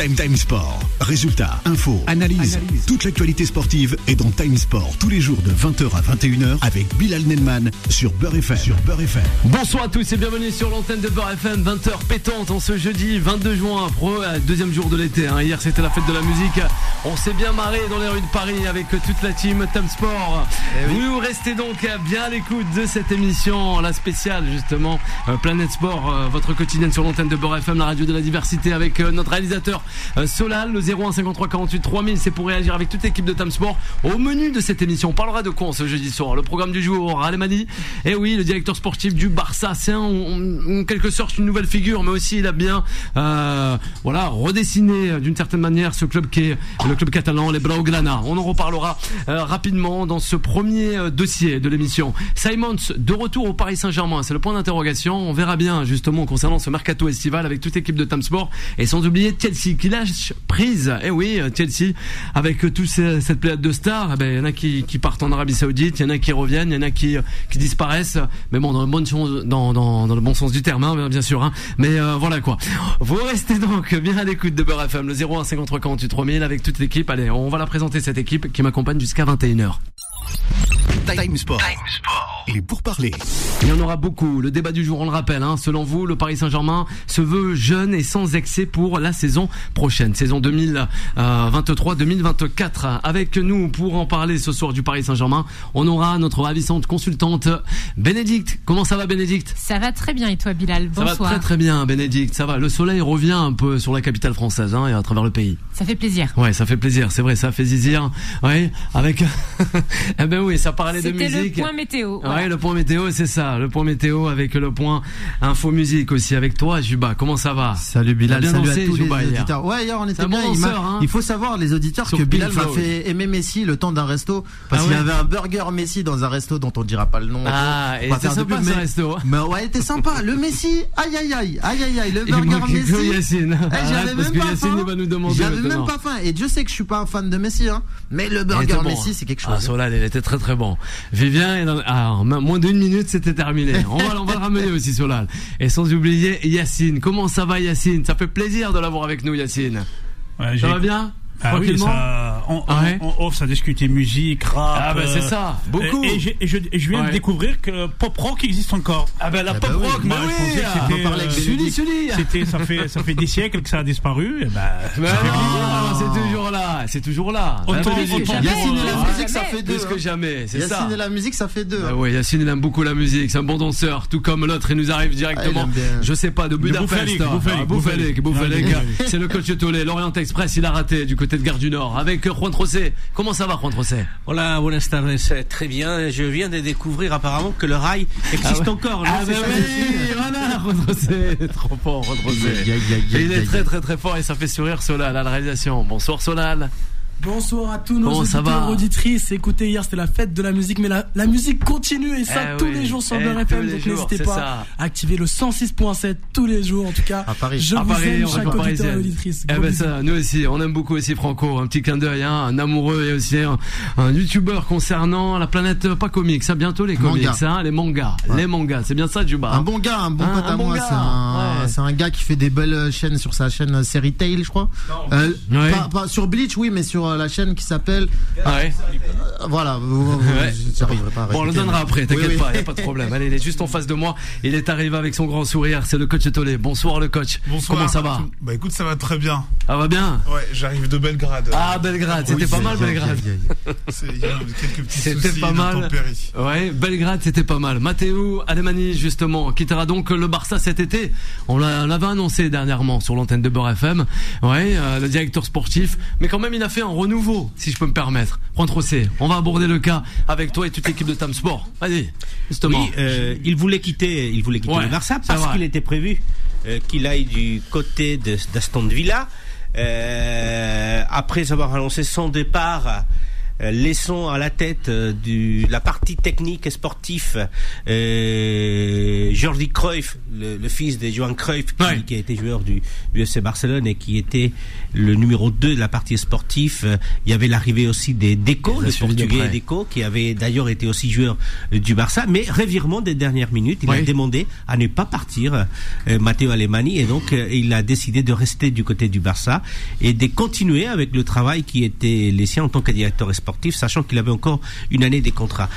Time Time Sport. Résultats, infos, analyse. Toute l'actualité sportive est dans Time Sport tous les jours de 20h à 21h avec Bilal Nelman sur Beurre FM. Sur Beurre FM. Bonsoir à tous et bienvenue sur l'antenne de Beurre FM, 20h pétante en ce jeudi 22 juin, pro, euh, deuxième jour de l'été. hein. Hier c'était la fête de la musique. On s'est bien marré dans les rues de Paris avec toute la team Time Sport. Vous restez donc bien à l'écoute de cette émission, la spéciale justement euh, Planète Sport, euh, votre quotidienne sur l'antenne de Beurre FM, la radio de la diversité avec notre réalisateur Solal, le 01 53 48 3000, c'est pour réagir avec toute l'équipe de Time Sport. Au menu de cette émission, on parlera de quoi ce jeudi soir? Le programme du jour, Alemani, et oui, le directeur sportif du Barça, c'est en, quelque sorte une nouvelle figure, mais aussi il a bien euh, voilà, redessiné euh, d'une certaine manière ce club qui est le club catalan, les Blaugrana. On en reparlera euh, rapidement dans ce premier euh, dossier de l'émission. Simons, de retour au Paris Saint-Germain, c'est le point d'interrogation. On verra bien justement concernant ce mercato estival avec toute l'équipe de Time Sport et sans oublier Chelsea qui lâche prise. Eh oui, euh, Chelsea avec euh, toute cette pléiade de stars, eh ben, il y en a qui, qui partent en Arabie Saoudite, il y en a qui reviennent, il y en a qui, euh, qui disparaissent. Mais bon, dans le bon sens, dans, le bon sens du terme, hein, bien sûr. Hein. Mais voilà quoi. Vous restez donc bien à l'écoute de Beurre FM, le 01 53 48 3000 avec toute l'équipe. Allez, on va la présenter cette équipe qui m'accompagne jusqu'à 21h. Time Sport. Et pour parler, Il y en aura beaucoup. Le débat du jour, on le rappelle. Hein. Selon vous, le Paris Saint-Germain se veut jeune et sans excès pour la saison prochaine, saison 2023-2024. Avec nous pour en parler ce soir du Paris Saint-Germain, on aura notre ravissante consultante Bénédicte. Comment ça va, Bénédicte? Ça va très bien et toi Bilal? Ça Bonsoir. va très très bien, Bénédicte. Ça va. Le soleil revient un peu sur la capitale française hein, et à travers le pays. Ça fait plaisir. Ouais, ça fait plaisir, c'est vrai, ça fait zizir. Ouais, avec. Eh ben oui, ça parlait de C'était musique. le point météo. Ouais, voilà. le point météo, c'est ça. Le point météo avec le point info musique aussi avec toi, Juba. Comment ça va? Salut Bilal, bien salut dansé, à tous les Jouba, hier. auditeurs. Ouais, hier on était bien. bon il, danseur, hein. il faut savoir les auditeurs Sur que Bilal Bilal m'a fait aimer Messi le temps d'un resto parce Ah qu'il y ouais avait un burger Messi dans un resto dont on dira pas le nom. Ah, et c'était sympa pub, ce mais- resto. hein. Mais ouais, était sympa. Le Messi, aïe aïe aïe, aïe aïe aïe, le burger Messi. Yacine. Eh, J'avais même pas faim. J'avais même pas faim. Et Dieu sait que je suis pas un fan de Messi, hein. Mais le burger Messi, hein. c'est quelque Ah, chose. Il était très très bon. Vivien, est dans- ah, en moins d'une minute, c'était terminé. On va, on va le ramener aussi, Solal. Et sans oublier Yacine. Comment ça va, Yacine? Ça fait plaisir de l'avoir avec nous, Yacine. Ouais, Ça va bien? Ah oui, ça, on, on, Ah ouais? on off, ça discutait musique, rap. Ah bah c'est euh, ça, beaucoup. Et, et j'ai- et je, et je viens Ouais. de découvrir que pop rock existe encore. Ah ben la Ah pop bah oui. rock, je oui pensais que ah, c'était, on parlait avec euh, Sully, Sully C'était, ça fait, ça fait des siècles que ça a disparu. Et ben, non, toujours là, c'est toujours là. Autant- Hein, Bénédicte autant- Yacine et la Ah, musique, ça fait deux. Plus que hein. jamais, c'est ça. Yacine et la musique, ça fait deux. Ah hein. ouais, Yacine il aime beaucoup la musique, c'est un bon danseur, tout comme l'autre, il nous arrive directement, Ah, je sais pas, de Budapest. Ah, Bouffalik, Bouffalik. Bouffalik. Ah, c'est le coach Tolé, l'Orient Express, il a raté du côté de Gare du Nord, avec euh, Juan Trocé. Comment ça va Juan Trocé Hola, buenas tardes. C'est Très bien. Je viens de découvrir apparemment que le rail existe encore. non Ah bah oui, voilà, Juan Trocé, il est trop fort Juan Trocé. Il est très très très fort et ça fait sourire Solal à la réalisation. Bonsoir Solal. Bonsoir à tous nos auditeurs, auditrices. Écoutez, hier c'était la fête de la musique, mais la, la musique continue et ça Eh tous oui, les jours sur eh, Beurre FM. Donc n'hésitez pas ça. à activer le 106.7 tous les jours. En tout cas, À Paris. je À vous Paris, aime, chaque auditeur et auditrice. Eh ben ça, nous aussi, on aime beaucoup aussi Franco, un petit clin d'œil, hein, un amoureux et aussi un, un youtubeur concernant la planète euh, pas comics, ça bientôt les comics, Manga. hein, les mangas, Ouais. les mangas, c'est bien ça Juba. Un bon gars, un bon Un- pote à bon moi. gars, C'est un, ouais. c'est un gars qui fait des belles chaînes sur sa chaîne euh, Série Tail, je crois. Euh, Ouais. pas, pas- sur Bleach, oui, mais sur euh, la chaîne qui s'appelle. Ouais. euh, voilà, vous, vous- vous- Ouais. j'arriverai pas à Bon, on le donnera après, t'inquiète Oui, oui. pas, y a pas de problème. Allez, il est juste en face de moi. Il est arrivé avec son grand sourire. C'est le coach Tolé. Bonsoir le coach. Bonsoir. Comment ça va Bah écoute, ça va très bien. Ça va bien Ouais, j'arrive de Belgrade. Ah Belgrade, c'était Oui, pas mal Belgrade. Aïe, aïe, aïe. C'est- Il y a quelques petits C'était soucis pas mal. Ouais, Belgrade, c'était pas mal. Matteo Alemani, justement, quittera donc le Barça cet été. On l'a- on l'avait annoncé dernièrement sur l'antenne de Beurre FM. Ouais, euh, le directeur sportif. Mais quand même, il a fait un renouveau, si je peux me permettre. Juan Trocé, on va aborder le cas avec toi et toute l'équipe de Tam Sport. Vas-y, justement. Oui, euh, il voulait quitter, il voulait quitter Ouais, le Barça parce qu'il était prévu euh, qu'il aille du côté de- d'Aston Villa. Euh, après avoir annoncé son départ, laissons à la tête du la partie technique et sportive euh, Jordi Cruyff, le, le fils de Johan Cruyff, qui, Ouais. qui a été joueur du, du FC Barcelone et qui était le numéro 2 de la partie sportive. Euh, Il y avait l'arrivée aussi des Deco, le de portugais près. Deco, qui avait d'ailleurs été aussi joueur euh, du Barça, mais revirement des dernières minutes, il a demandé à ne pas partir, euh, Matteo Alemani, et donc euh, il a décidé de rester du côté du Barça et de continuer avec le travail qui était le sien en tant que directeur sportif, sachant qu'il avait encore une année des contrats.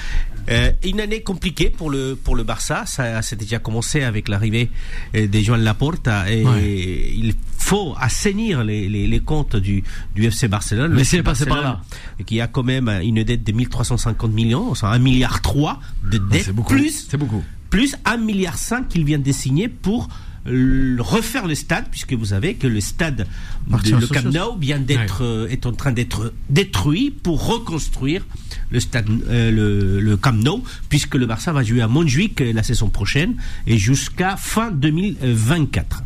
Euh, une année compliquée pour le pour le Barça, ça c'était déjà commencé avec l'arrivée de Joan Laporta et Ouais. il faut assainir les, les, les comptes du, du FC Barcelone. Le Messi FC est passé par Barcelone, Qui a quand même une dette de 1350 millions, c'est un milliard 3 de dette C'est beaucoup. plus C'est beaucoup. plus 1 milliard 5 qu'il vient de signer pour refaire le stade puisque vous savez que le stade de le Camp. Nou vient d'être euh, est en train d'être détruit pour reconstruire le stade euh, le, le Camp Nou puisque le Barça va jouer à Montjuic euh, la saison prochaine et jusqu'à fin 2024.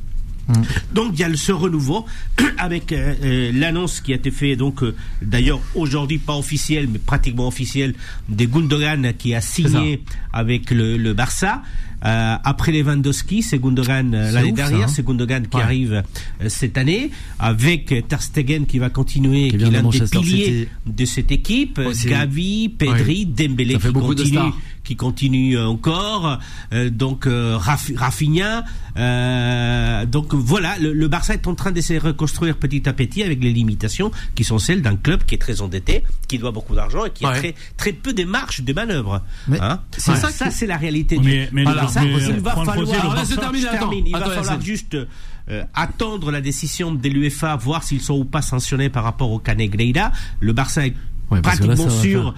Donc il y a ce renouveau avec euh, euh, l'annonce qui a été faite donc euh, d'ailleurs aujourd'hui pas officielle mais pratiquement officielle de Gundogan qui a signé avec le, le Barça. Euh, après Lewandowski, c'est Gundogan euh, l'année dernière, hein. c'est Gundogan qui Ouais. arrive euh, cette année avec euh, Ter Stegen qui va continuer, Qui est l'un des piliers City. de cette équipe. euh, Aussi. Gavi, Pedri, Dembélé Ça fait qui continue, qui continue encore. Euh, donc euh, Raf- Rafinha. euh, donc voilà, le, le Barça est en train d'essayer de reconstruire petit à petit avec les limitations qui sont celles d'un club qui est très endetté, qui doit beaucoup d'argent et qui a Ouais. très, très peu de marge de manœuvre. Mais Hein c'est Ouais. ça ça, c'est la réalité Mais- du mais Mais, Il va Juan falloir. Attends. termine. Il va falloir juste euh, attendre la décision de l'UEFA, voir s'ils sont ou pas sanctionnés par rapport au Canegreira. Le Barça est Ouais, là, pratiquement ça va sûr,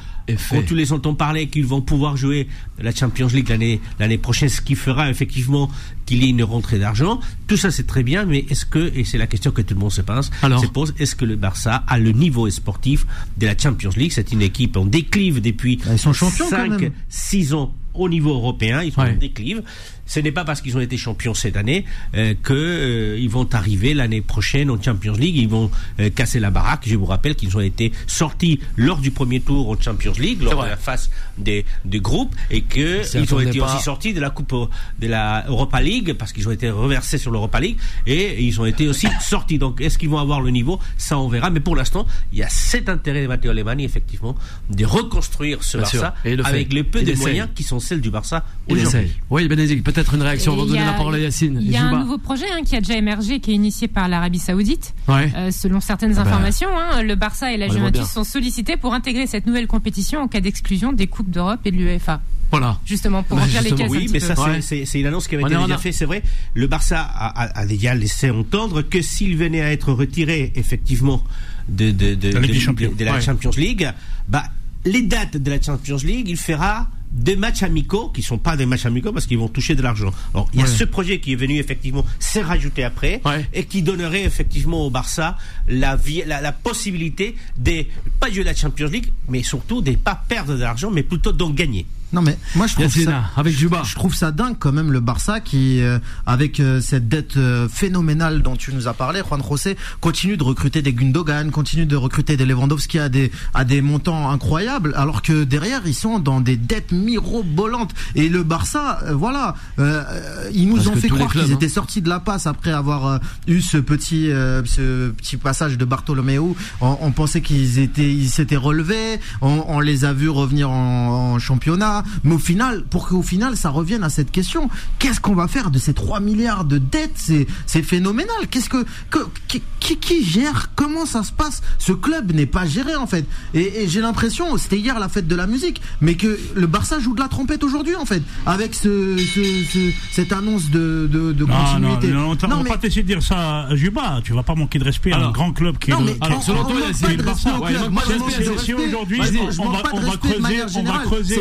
quand tous les entend parler, qu'ils vont pouvoir jouer la Champions League l'année l'année prochaine, ce qui fera effectivement qu'il y ait une rentrée d'argent. Tout ça, c'est très bien, mais est-ce que, et c'est la question que tout le monde se pose, Alors se pose, est-ce que le Barça a le niveau sportif de la Champions League? C'est une équipe en déclive depuis Ah, ils sont champions, quand 5, même. 6 ans au niveau européen, ils sont Ouais. en déclive. Ce n'est pas parce qu'ils ont été champions cette année euh, que euh, ils vont arriver l'année prochaine en Champions League. Ils vont euh, casser la baraque. Je vous rappelle qu'ils ont été sortis lors du premier tour en Champions League, lors de la phase des, des groupes, et que ils ont été pas. aussi sortis de la Coupe de la Europa League parce qu'ils ont été reversés sur l'Europa League et ils ont été aussi sortis. Donc, est-ce qu'ils vont avoir le niveau? Ça, on verra. Mais pour l'instant, il y a cet intérêt de Matteo Alemani, effectivement, de reconstruire ce Bien. Barça Et le avec les peu de moyens qui sont celles du Barça aujourd'hui. Oui, peut-être une réaction avant de Et il y donner a- la parole à Yacine. Il y a un nouveau projet hein, qui a déjà émergé, qui est initié par l'Arabie Saoudite. Ouais. Euh, selon certaines Ah bah. informations, hein, le Barça et la Juventus sont sollicités pour intégrer cette nouvelle compétition en cas d'exclusion des coupes d'Europe et de l'UEFA. Voilà. Justement, pour Bah, remplir les caisses un Oui, petit mais peu. ça, c'est- Ouais. c'est c'est une annonce qui avait On été déjà a- faite, c'est vrai. Le Barça a, a- a déjà laissé entendre que s'il venait à être retiré, effectivement, de, de, de, La Ligue de- des Champions. de- de la Ouais. Champions League, bah, les dates de la Champions League, il fera des matchs amicaux qui sont pas des matchs amicaux parce qu'ils vont toucher de l'argent. Alors, il y a Ouais. ce projet qui est venu effectivement s'est rajouté après Ouais. et qui donnerait effectivement au Barça la, vie, la, la possibilité de pas jouer la Champions League, mais surtout de pas perdre de l'argent, mais plutôt d'en gagner. Non mais moi je trouve ça avec Juba. je trouve ça dingue quand même le Barça qui euh, avec euh, cette dette euh, phénoménale dont tu nous as parlé Juan José continue de recruter des Gundogan, continue de recruter des Lewandowski à des à des montants incroyables alors que derrière ils sont dans des dettes mirobolantes et le Barça euh, voilà euh, euh, ils nous Parce ont fait croire qu'ils hein. étaient sortis de la passe après avoir eu ce petit euh, ce petit passage de Bartolomeu on, on pensait qu'ils étaient ils s'étaient relevés on, on les a vus revenir en, en championnat mais au final pour qu'au final ça revienne à cette question qu'est-ce qu'on va faire de ces 3 milliards de dettes? C'est c'est phénoménal qu'est-ce que, que qui, qui, gère? Comment ça se passe? Ce club n'est pas géré en fait et, et j'ai l'impression c'était hier la fête de la musique mais que le Barça joue de la trompette aujourd'hui en fait avec ce, ce, ce- cette annonce de, de, de Non, non, continuité non, on Non, va mais- pas t'essayer de dire ça à Juba. Tu vas pas manquer de respect à Alors. un grand club qui est Non, le- mais Alors, on- selon on toi, pas le Barça, ouais, Moi, je respect. de Si respect. aujourd'hui, on je va- manque pas de on va creuser, on va creuser,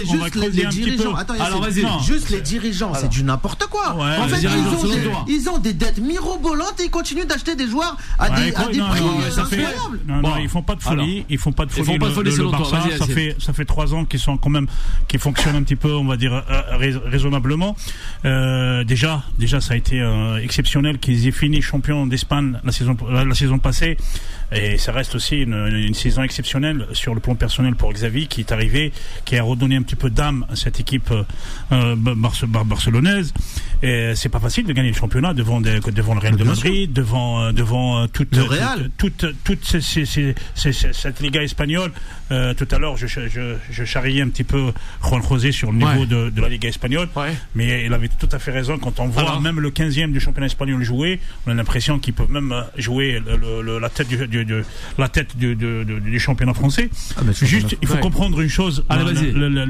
Les- creuser les un petit dirigeants. peu. Attends, Alors, vas-y. juste les dirigeants, c'est du n'importe quoi. Ouais, En fait, ils ont, des, toi. ils ont des dettes mirobolantes et ils continuent d'acheter des joueurs à Ouais, des, à quoi, des non, prix non, ça fait- incroyables. Non, Bon. non, ils font pas de folie. Alors. ils font pas de Ils folie. font pas de Le- folie le. Barça, ça fait ça fait trois ans qu'ils sont quand même qui fonctionnent un petit peu, on va dire euh, rais- raisonnablement. Euh, déjà, déjà, ça a été euh, exceptionnel qu'ils aient fini champion d'Espagne la saison la saison passée. Et ça reste aussi une, saison exceptionnelle sur le plan personnel pour Xavi qui est arrivé, qui a redonné un petit peu d'âme même cette équipe euh, euh, barce- bar- barcelonaise. Et c'est pas facile de gagner le championnat devant, des- devant le Real de Madrid, devant, euh, devant euh, toute, Le toute- Real. toute, toute, ces- ces- ces- ces- ces- cette Liga espagnole. Euh, tout à l'heure, je, je, je charriais un petit peu Juan José sur le niveau Ouais. de, de la Liga espagnole. Ouais. Mais il avait tout à fait raison. Quand on voit Alors même le 15e du championnat espagnol jouer, on a l'impression qu'ils peuvent même jouer le- le- le- la tête du, du- du- la tête du, du- championnat français. Ah, mais Juste, il faut Ouais. comprendre une chose.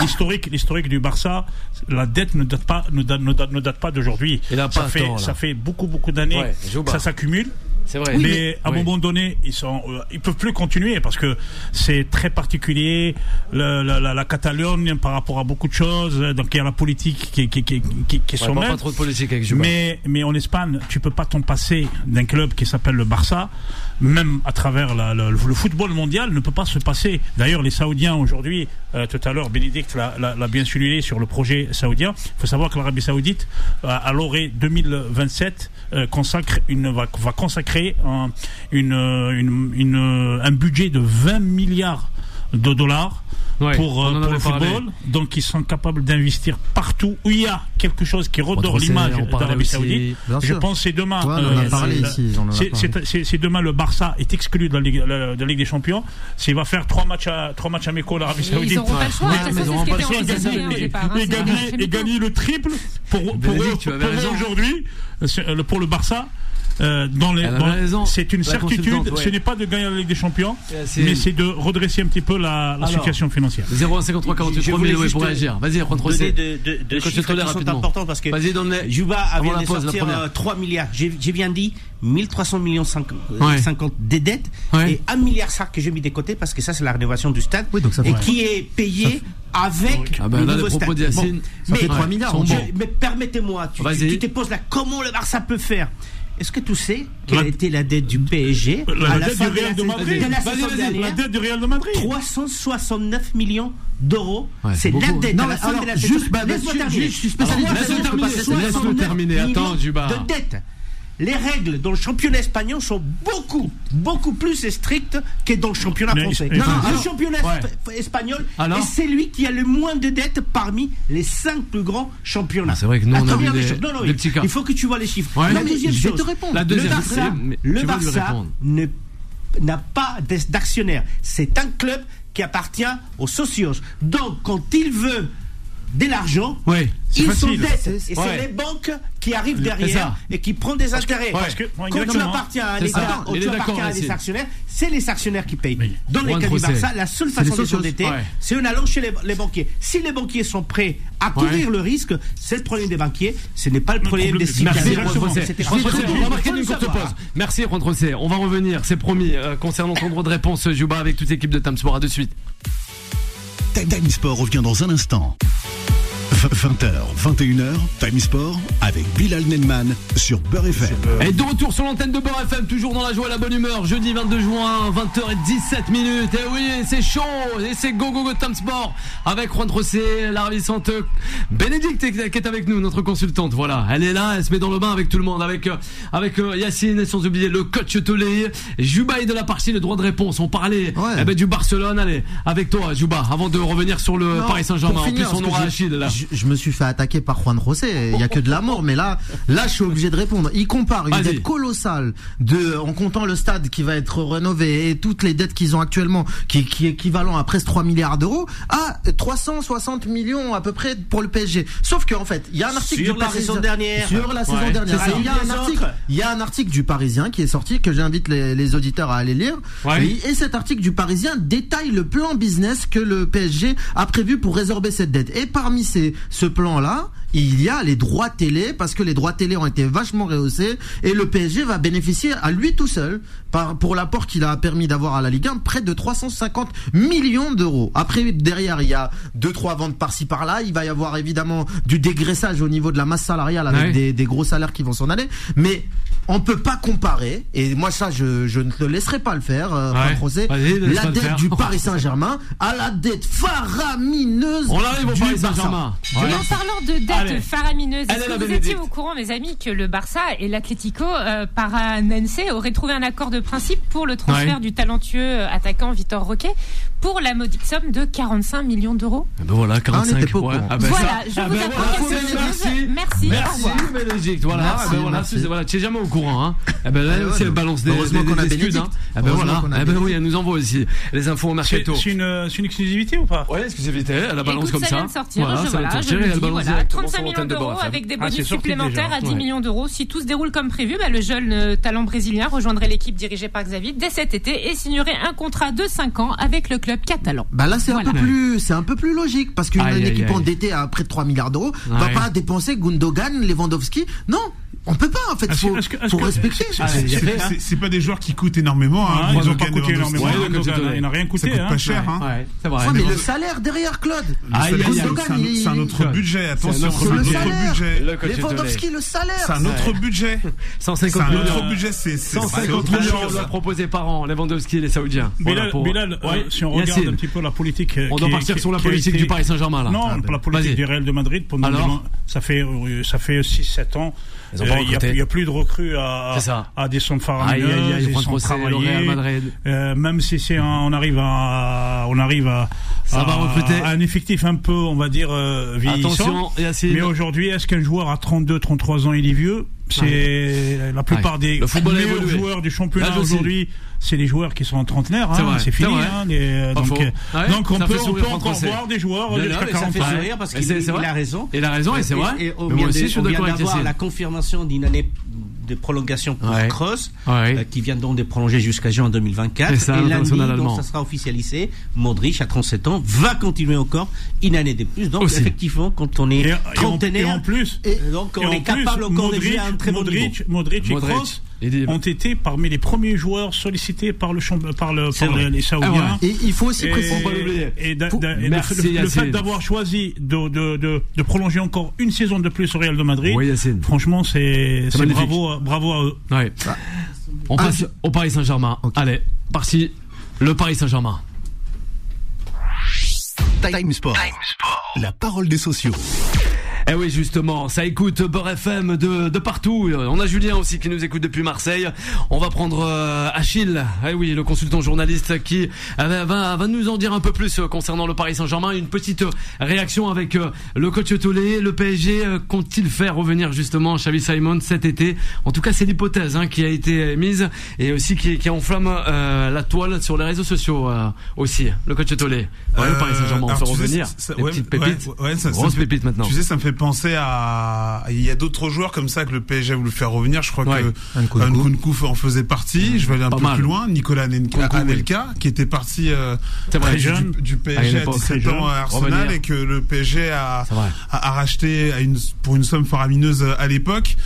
L'historique, l'historique du Barça, la dette ne date pas, ne date, ne date, ne date pas d'aujourd'hui. Ça fait, ça beaucoup, beaucoup d'années. Ouais, ça s'accumule. C'est vrai. mais, à un Oui. moment donné, ils sont, euh, ils peuvent plus continuer parce que c'est très particulier. La, la, la Catalogne par rapport à beaucoup de choses. Donc il y a la politique qui, qui, qui, qui, qui est Ouais, sur pas, même. pas trop de politique avec Juba. Mais, mais en Espagne, tu peux pas t'en passer d'un club qui s'appelle le Barça, même à travers le football mondial, ne peut pas se passer. D'ailleurs, les Saoudiens aujourd'hui, euh, tout à l'heure, Bénédicte l'a- bien souligné sur le projet saoudien. Il faut savoir que l'Arabie Saoudite, à l'orée 2027, euh, consacre une, va, va consacrer un, euh, un budget de 20 milliards de dollars Ouais, pour, on euh, pour le parlé. football. Donc, ils sont capables d'investir partout où il y a quelque chose qui redore l'image d'Arabie. Saoudite. Je pense que c'est demain. Euh, c'est- demain le Barça est exclu de la Ligue, la- de la Ligue des Champions. S'il va faire trois matchs à trois matchs amicaux à l'Arabie Saoudite. ils pas le et, gagner, le triple pour, aujourd'hui, euh, pour le Barça. Euh, dans les, c'est une la certitude. ouais. Ce n'est pas de gagner la Ligue des Champions, mais c'est de redresser un petit peu la, la Alors, situation financière. 0153 48 Je 3000 voulais ouais, pour réagir. Vas-y, Juan donner José. de, de, de Coach chiffres qui sont importants parce que Vas-y, donne-les. Juba vient la de pause, sortir première. euh, 3 milliards. J'ai j'ai bien dit 1300 millions 50, Ouais. 50 des dettes Ouais. et 1 milliard ça que j'ai mis de côté parce que ça c'est la rénovation du stade Oui, donc ça et qui est payé avec Ah ben le là, nouveau les propos stade. fait mais, 3 milliards, je- mais permettez-moi, tu, tu, tu te poses là comment le Barça peut faire est-ce que tu sais quelle La- a été la dette du PSG La, à la dette fin du Real de la, Madrid. de la Vas-y, vas-y, dernière La dette du Real de Madrid. 369 millions d'euros. Ouais, c'est la dette Non, à la fin alors, de la juste, saison. bah, Laisse-moi je- terminer. je suis spécialiste, peux terminer, 69 terminer. Attends, Juba. De dette. Les règles dans le championnat espagnol sont beaucoup, beaucoup plus strictes que dans le championnat Mais- français. mais- le championnat Ouais. espagnol Alors est celui qui a le moins de dettes parmi les cinq plus grands championnats. Ah, c'est vrai que nous, on a des non, non, des il- petits cas. Il faut que tu vois les chiffres. Ouais. La Non, deuxième je vais chose, te répondre. La deuxième, le Barça, le ne n'a pas d'actionnaire. C'est un club qui appartient aux socios. Donc, quand il veut de l'argent, ils sont dettes. C'est- ouais. les banques qui arrivent derrière ça. et qui prennent des intérêts. parce que- ouais, quand tu appartiens à un C'est ça. État ou tu appartiens à des actionnaires, c'est les actionnaires qui payent. Dans les cas du. Barça, la seule façon de s'endetter, Ouais. c'est en allant chez les, les banquiers. Si les banquiers sont prêts à couvrir Ouais. le risque, c'est le problème des banquiers, ce n'est pas le problème des citoyens. On va marquer une courte pause. Merci, Juan. On va revenir, c'est promis, euh, concernant ton droit de réponse, Juba, avec toute l'équipe de Tamsport. À de suite. Time Sport revient dans un instant. 20h, 21h, Time Sport avec Bilal Nenman sur Beurre FM. Et de retour sur l'antenne de Beurre FM, toujours dans la joie et la bonne humeur. Jeudi 22 juin, 20h17 minutes. Et oui, c'est chaud. Et c'est Go Go Go Time Sport avec Juan José, la ravissante Bénédicte qui est avec nous, notre consultante. Voilà, elle est là, elle se met dans le bain avec tout le monde, avec euh, avec euh, Yacine et sans oublier le coach Tolé, Juba est de la partie, le droit de réponse. On parlait Ouais. eh ben, du Barcelone. Allez, avec toi, Juba, avant de revenir sur le Non, Paris Saint-Germain. En plus, on aura Achille là. Je, me suis fait attaquer par Juan José. Il y a que de l'amour, mais là, là, je suis obligé de répondre. Il compare une dette colossale de, en comptant le stade qui va être rénové et toutes les dettes qu'ils ont actuellement, qui, qui est équivalent à presque 3 milliards d'euros, à 360 millions à peu près pour le PSG. Sauf qu'en fait, il y a un article Sur du la Parisien- saison dernière. Sur la saison dernière. Il y a un article, il y a un article du Parisien qui est sorti que j'invite les, les auditeurs à aller lire. Ouais. Et, et cet article du Parisien détaille le plan business que le PSG a prévu pour résorber cette dette. Et parmi ces, ce plan-là, il y a les droits télé parce que les droits télé ont été vachement rehaussés et le PSG va bénéficier à lui tout seul par, pour l'apport qu'il a permis d'avoir à la Ligue 1 près de 350 millions d'euros. Après derrière il y a deux trois ventes par-ci par-là, il va y avoir évidemment du dégraissage au niveau de la masse salariale avec Ouais. des, des gros salaires qui vont s'en aller, mais on peut pas comparer. Et moi, ça, je, je ne te laisserai pas le faire, euh, Ouais. La dette du Paris Saint-Germain à la dette faramineuse. On arrive au du Paris Barça. Saint-Germain. En Ouais. parlant de Allez. faramineuses, Elle est-ce que vous Bénédicte. étiez au courant, mes amis, que le Barça et l'Atlético euh, Paranense auraient trouvé un accord de principe pour le transfert Ouais. du talentueux attaquant Vitor Roque pour la modique somme de 45 millions d'euros? Ah ben voilà, 45. n'était pas au ouais. Ah ben Voilà, ça- je ah vous ben apprends voilà. Merci. Merci, Merci revoir. Bénédicte, voilà, Merci, ah ben voilà, merci. c'est- voilà, tu es jamais au courant, hein. Eh ben là, ouais, si elle non. balance des, Heureusement qu'on a des excuses, hein. Eh ben voilà, qu'on a eh ben oui, elle nous envoie aussi les infos au C'est mercato. c'est une, c'est une exclusivité ou pas? Ouais, exclusivité, elle la balance comme ça ça. vient de sortir, Voilà, je, voilà, je sortir et le elle dis, balance voilà, directement 35 sur millions d'euros FM. avec des Ah, bonus c'est supplémentaires déjà. à 10 Ouais. millions d'euros. Si tout se déroule comme prévu, bah, le jeune euh, talent brésilien rejoindrait l'équipe dirigée par Xavi dès cet été et signerait un contrat de 5 ans avec le club catalan. Bah là c'est un peu plus c'est un peu plus logique parce qu'une équipe endettée à près de 3 milliards d'euros va pas dépenser Gundogan, Lewandowski. Non, on peut pas en fait, Est-ce faut, que- faut que- respecter. c'est- Allez, il y a C'est- hein. pas des joueurs qui coûtent énormément. hein. Ah, Ils Gundogan, ont pas coûté énormément. Rien Ça coûté. coûte hein. pas cher. hein. Ouais, vrai. Ouais, mais mais le salaire derrière Claude. C'est un- autre budget. Attention, c'est un autre budget. Lewandowski le salaire. C'est un autre budget. 150 C'est un millions. autre budget. C'est c'est- c'est 150 autre millions proposer par an, Lewandowski et les Saoudiens. Bilal, euh, si on regarde un petit peu la politique. euh, on doit partir sur la politique du Paris Saint-Germain là. Non, Ah, la politique du Real de Madrid ça fait euh, ça fait 6-7 ans. Il y a- y a plus de recrues à, ça. à des sommes faramineuses. Real Madrid. Euh, même si c'est un- on arrive à on arrive à Ça à- va recruter. à un effectif un peu on va dire euh, vieillissant. Attention. Mais aujourd'hui, est-ce qu'un joueur à 32, 33 ans, il est vieux? C'est la plupart Ouais. des a meilleurs joueurs du championnat aujourd'hui. C'est les joueurs qui sont en trentenaire. C'est Hein, c'est fini. Hein, les- donc, euh, Ouais, donc on peut, on peut encore voir des joueurs Non, jusqu'à non, mais ça 40 fait ans. sourire parce Et qu'il a raison. Il a raison et c'est vrai. Et, on Mais moi vient, aussi, de- je suis on vient d'accord avec d'avoir la confirmation d'une année de prolongation pour Ouais. Kroos, Ouais. euh, qui vient donc de prolonger jusqu'à juin 2024. C'est ça, et lundi, donc, ça sera officialisé. Modric, à 37 ans, va continuer encore une année de plus. Donc, Aussi. effectivement, quand on est Et, et en, et trentenaire, en plus, et donc et on en est capable encore de Modric, jouer à un très bon niveau. Modric, Modric et dit- ont été parmi les premiers joueurs sollicités par le champ- par le par vrai. les, les Saoudiens. Ah Et il faut aussi Et- préciser. Et, Faut- le- Merci, le, le fait d'avoir choisi de, de, de, de prolonger encore une saison de plus au Real de Madrid, Oui, franchement, c'est bravo, à- bravo à eux. Ouais. On Ah, passe au Paris Saint-Germain. Allez, parti. Le Paris Saint-Germain. Time Sport. La parole des sociaux. Eh oui, justement, ça écoute Beurre FM de, de partout. On a Julien aussi qui nous écoute depuis Marseille. On va prendre euh, Achille, eh oui, le consultant journaliste qui euh, va, va nous en dire un peu plus euh, concernant le Paris Saint-Germain. Une petite euh, réaction avec euh, le coach Tolé. Le PSG euh, compte-t-il faire revenir justement Xavi Simon cet été? En tout cas, c'est l'hypothèse hein, qui a été mise et aussi qui, qui enflamme euh, la toile sur les réseaux sociaux euh, aussi. Le coach Tolé. Ouais, le Paris Saint-Germain, on tu sais, revenir. ça- ouais, petites pépites. ouais, ça- maintenant. Tu sais, ça me fait penser à. Il y a d'autres joueurs comme ça que le PSG a voulu faire revenir. Je crois Ouais. que Nkunku. Nkunku en faisait partie. Je vais aller un Pas peu mal. plus loin. Nicolas Nen- Nkunku, oui. Anelka, qui était parti euh, vrai. jeune. du- Ah, PSG à pas 17 très ans à jeune. Arsenal Revenir. et que le PSG a, a, a racheté à une, pour une somme faramineuse à l'époque.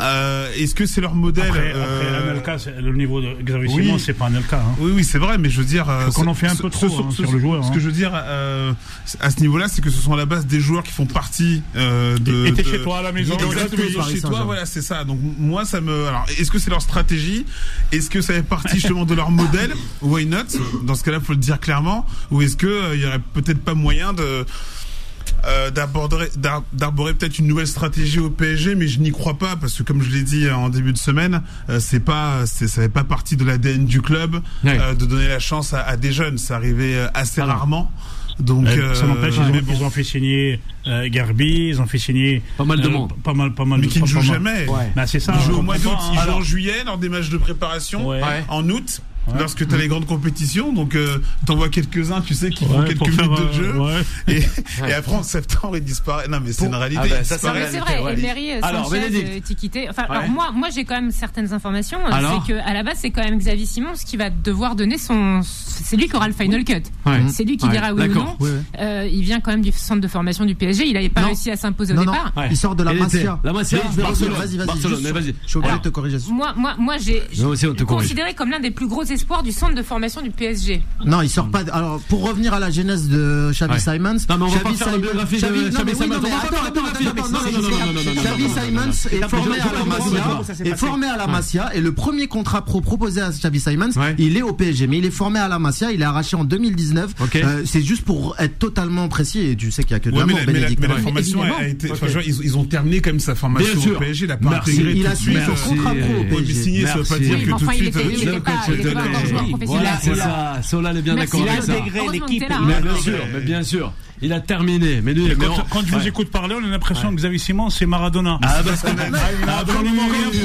Euh, Est-ce que c'est leur modèle Après, euh, après le niveau de Xavier oui. Simon, c'est pas Anelka. Hein. Oui, oui, c'est vrai, mais je veux dire. euh, qu'on en ce- fait un ce- peu ce trop, sont- hein, ce- sur le joueur, Ce hein. que je veux dire euh, à ce niveau-là, c'est que ce sont à la base des joueurs qui font partie euh, de. Et t'es de- chez toi à la maison. Exactement, Paris chez toi, voilà, c'est ça. Donc moi, ça me. Alors, est-ce que c'est leur stratégie? Est-ce que ça fait partie justement de leur modèle? Why not? Dans ce cas-là, faut le dire clairement. Ou est-ce que euh, il y aurait peut-être pas moyen de euh, d'arborer peut-être une nouvelle stratégie au PSG, mais je n'y crois pas parce que comme je l'ai dit euh, en début de semaine, euh, c'est pas, c'est, ça fait pas partie de l'ADN du club euh, de donner la chance à, à des jeunes. Ça arrivait assez Ah rarement. Donc Euh, ça n'empêche, ils, ont- mais bon. ils ont fait signer euh, Garbi, ils ont fait signer Pas mal de euh, monde. pas mal, pas mal mais qui ne joue jamais. Ouais. Bah, c'est ça. Ils on jouent au mois d'août, ils jouent en juillet lors des matchs de préparation. Ouais. En août, Ouais. lorsque tu as les grandes compétitions, donc euh, t'en vois quelques-uns, tu sais, qui font quelques minutes faire, de euh, jeu, ouais. et, et après en septembre ils disparaissent. Non mais c'est une réalité. Ah ils ça, c'est Non, vrai, ouais. Emery, euh, Alors, Bénédicte. euh. Enfin, Ouais. alors moi, moi j'ai quand même certaines informations. euh, Alors C'est que à la base, c'est quand même Xavier Simons qui va devoir donner son. C'est lui qui aura le final cut. Ouais. C'est lui qui Ouais, dira oui ou non. Euh, il vient quand même du centre de formation du PSG. Il n'avait pas Non. réussi à s'imposer au Non, non, départ. Ouais. il sort de la Masia. La Masia, Barcelone. Vas-y, vas-y. Barcelone, vas-y. Je suis obligé de te corriger. Moi, moi, moi, j'ai Nous aussi, on te j'ai corrige. considéré comme l'un des plus gros espoirs du centre de formation du PSG. Non, il sort pas. de- Alors, pour revenir à la genèse de Xavi Ouais. Simons. Non, mais on va pas Xavi la Simons- biographie de Xavi- Xavi non, mais attends, Xavi est formé à la Masia, est formé à la et le premier contrat pro proposé à Xavi Simons, il est au PSG, mais il est formé à la Masia, il est arraché en 2019. Ok. Euh, c'est juste pour être totalement précis, et tu sais qu'il y a que de l'amour, la, mais la- Bénédicte. mais la Ouais. formation a, été. ils, ont terminé quand même sa formation au PSG. Il a pas intégré Il a suite. son euh, contrat pro au PSG. signer, ça veut pas dire que tout de suite. Encore joueur professionnel. Voilà, c'est ça. Solal est bien d'accord Il a avec ça. intégré l'équipe. il a hein. Bien intégré- sûr, mais bien sûr. Il a terminé. Mais lui, mais quand, on- quand je vous Ouais. écoute parler, on a l'impression que Xavi Simon, c'est Maradona. Ah, bah, c'est- Il a absolument rien prouvé.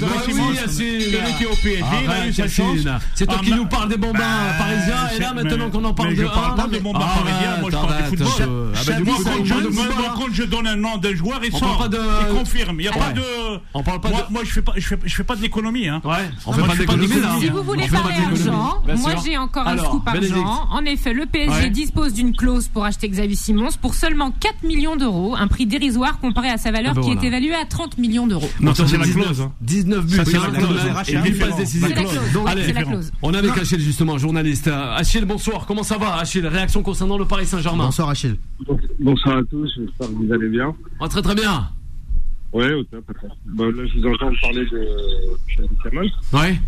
Bah Xavi oui, Simon, il était au PSG, il a eu sa chance. C'est toi Ah, qui ma- nous parles des bambins Bah, parisiens et là maintenant qu'on en parle de je parle un, pas de mais- bambins Arrête, parisiens, moi je parle du football. ah bah, Moi, coup, quand je, quand donne un nom d'un joueur, il sort. Il confirme. Il n'y a Ouais. pas de. On parle pas moi, de- moi, je fais pas, je fais, pas de l'économie, hein. Ouais, on fait pas d'économie là. Si vous voulez parler argent, moi j'ai encore un scoop argent. En effet, le PSG Ouais. dispose d'une clause pour acheter Xavi Simons pour seulement 4 millions d'euros, un prix dérisoire comparé à sa valeur Ah ben qui voilà. est évaluée à 30 millions d'euros. Non, ça, c'est la 19 clause, hein. 19 buts, Ça, c'est la clause, c'est la clause. On est avec Achille justement, journaliste. Euh, Achille, bonsoir. Comment ça va, Achille? Réaction concernant le Paris Saint-Germain Bonsoir Achille. Bonsoir à tous, j'espère que vous allez bien. Ah, Très très bien. Ouais, au top. Bah, là, je vous entends parler de Xavi Simons. Ouais.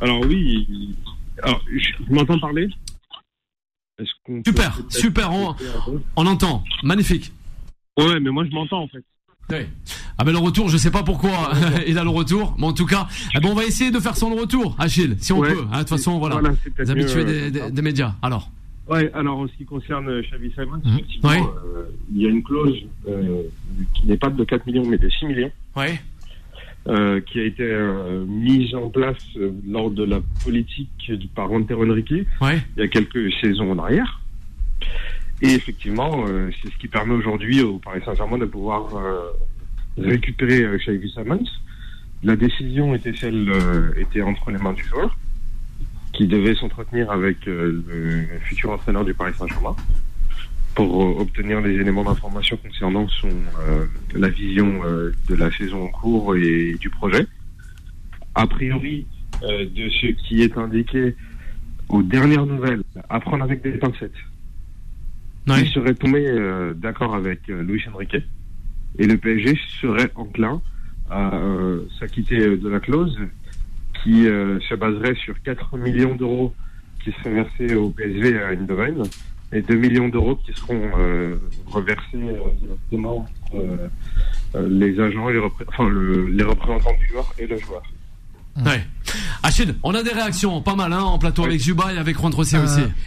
Alors oui, alors, je, m'entends parler? Super, super, on- On entend. Magnifique. Ouais, mais moi je m'entends en fait. Ouais. Ah ben le retour, je sais pas pourquoi il a le retour, mais en tout cas, eh ben, on va essayer de faire son retour, Achille, si on Ouais. peut. hein. De toute façon, voilà, Voilà, les habitués euh, des, des- des médias. Alors, Ouais, alors en ce qui concerne euh, Xavi Simons, Mhm. Ouais. euh, il y a une clause euh, qui n'est pas de 4 millions mais de 6 millions. ouais, euh, qui a été euh, mise en place euh, lors de la politique du par Antero Henrique ouais, il y a quelques saisons en arrière. Et effectivement, euh, c'est ce qui permet aujourd'hui au Paris Saint-Germain de pouvoir euh, récupérer euh, Xavi Simons. La décision était celle euh, était entre les mains du joueur, qui devait s'entretenir avec euh, le futur entraîneur du Paris Saint-Germain pour euh, obtenir les éléments d'information concernant son euh, la vision euh, de la saison en cours et du projet. A priori, euh, de ce qui est indiqué aux dernières nouvelles, à prendre avec des pincettes. ouais. Il serait tombé euh, d'accord avec euh, Luis Enrique et le PSG serait enclin à euh, s'acquitter de la clause qui euh, se baserait sur 4 millions d'euros qui seraient versés au PSV à Eindhoven et 2 millions d'euros qui seront euh, reversés euh, directement euh, euh, les agents et les, repré- enfin, le- les représentants du joueur et le joueur. ouais. Achille, on a des réactions, pas mal, hein, en plateau avec Zuba et avec Juan aussi.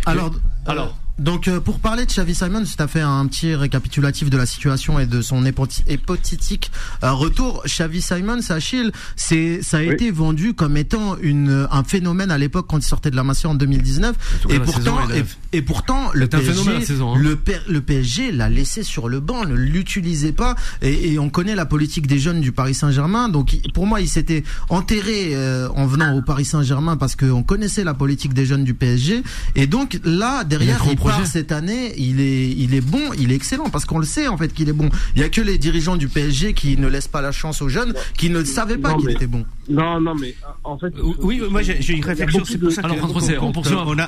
Alors, alors. Donc euh, pour parler de Xavi Simons, tu as fait un petit récapitulatif de la situation et de son hypothétique euh, retour. Xavi Simons, Achille, c'est ça a Oui. été vendu comme étant une un phénomène à l'époque quand il sortait de la Massif en 2019 tout cas, et pourtant saison, et, et pourtant le phénomène, PSG saison, hein. le, PSG l'a laissé sur le banc, ne l'utilisait pas et, et on connaît la politique des jeunes du Paris Saint-Germain. Donc pour moi, il s'était enterré euh, en venant au Paris Saint-Germain parce qu'on connaissait la politique des jeunes du PSG et donc là derrière il cette année, il est, il est bon, il est excellent parce qu'on le sait en fait qu'il est bon. Il y a que les dirigeants du PSG qui ne laissent pas la chance aux jeunes, qui ne savaient pas qu'il était bon. Non, non, mais euh, en fait. Oui, moi j'ai une réflexion. C'est pour ça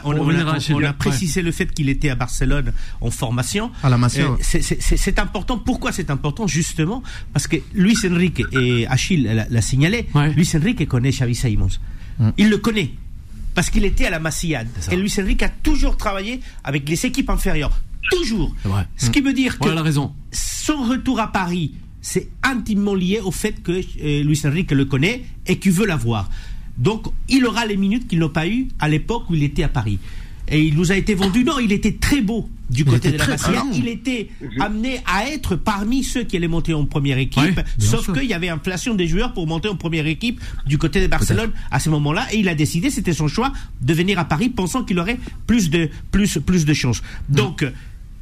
on a, précisé le fait qu'il était à Barcelone en formation. À la Masia, Euh, ouais. c'est- important. Pourquoi c'est important? Justement parce que Luis Enrique et Achille l'a signalé. Ouais. Luis Enrique connaît Xavi Simons. Il le connaît parce qu'il était à la Massillade. Et Luis Enrique a toujours travaillé avec les équipes inférieures. Toujours. Ce qui veut dire que Ouais, raison. son retour à Paris, c'est intimement lié au fait que euh, Luis Enrique le connaît et qu'il veut l'avoir. Donc, il aura les minutes qu'il n'a pas eues à l'époque où il était à Paris. Et il nous a été vendu. Non, il était très beau du côté de la Masia. Il était amené à être parmi ceux qui allaient monter en première équipe. Ouais, sauf qu'il y avait inflation des joueurs pour monter en première équipe du côté de Barcelone à ce moment-là. Et il a décidé, c'était son choix, de venir à Paris pensant qu'il aurait plus de, plus, plus de chances. Donc,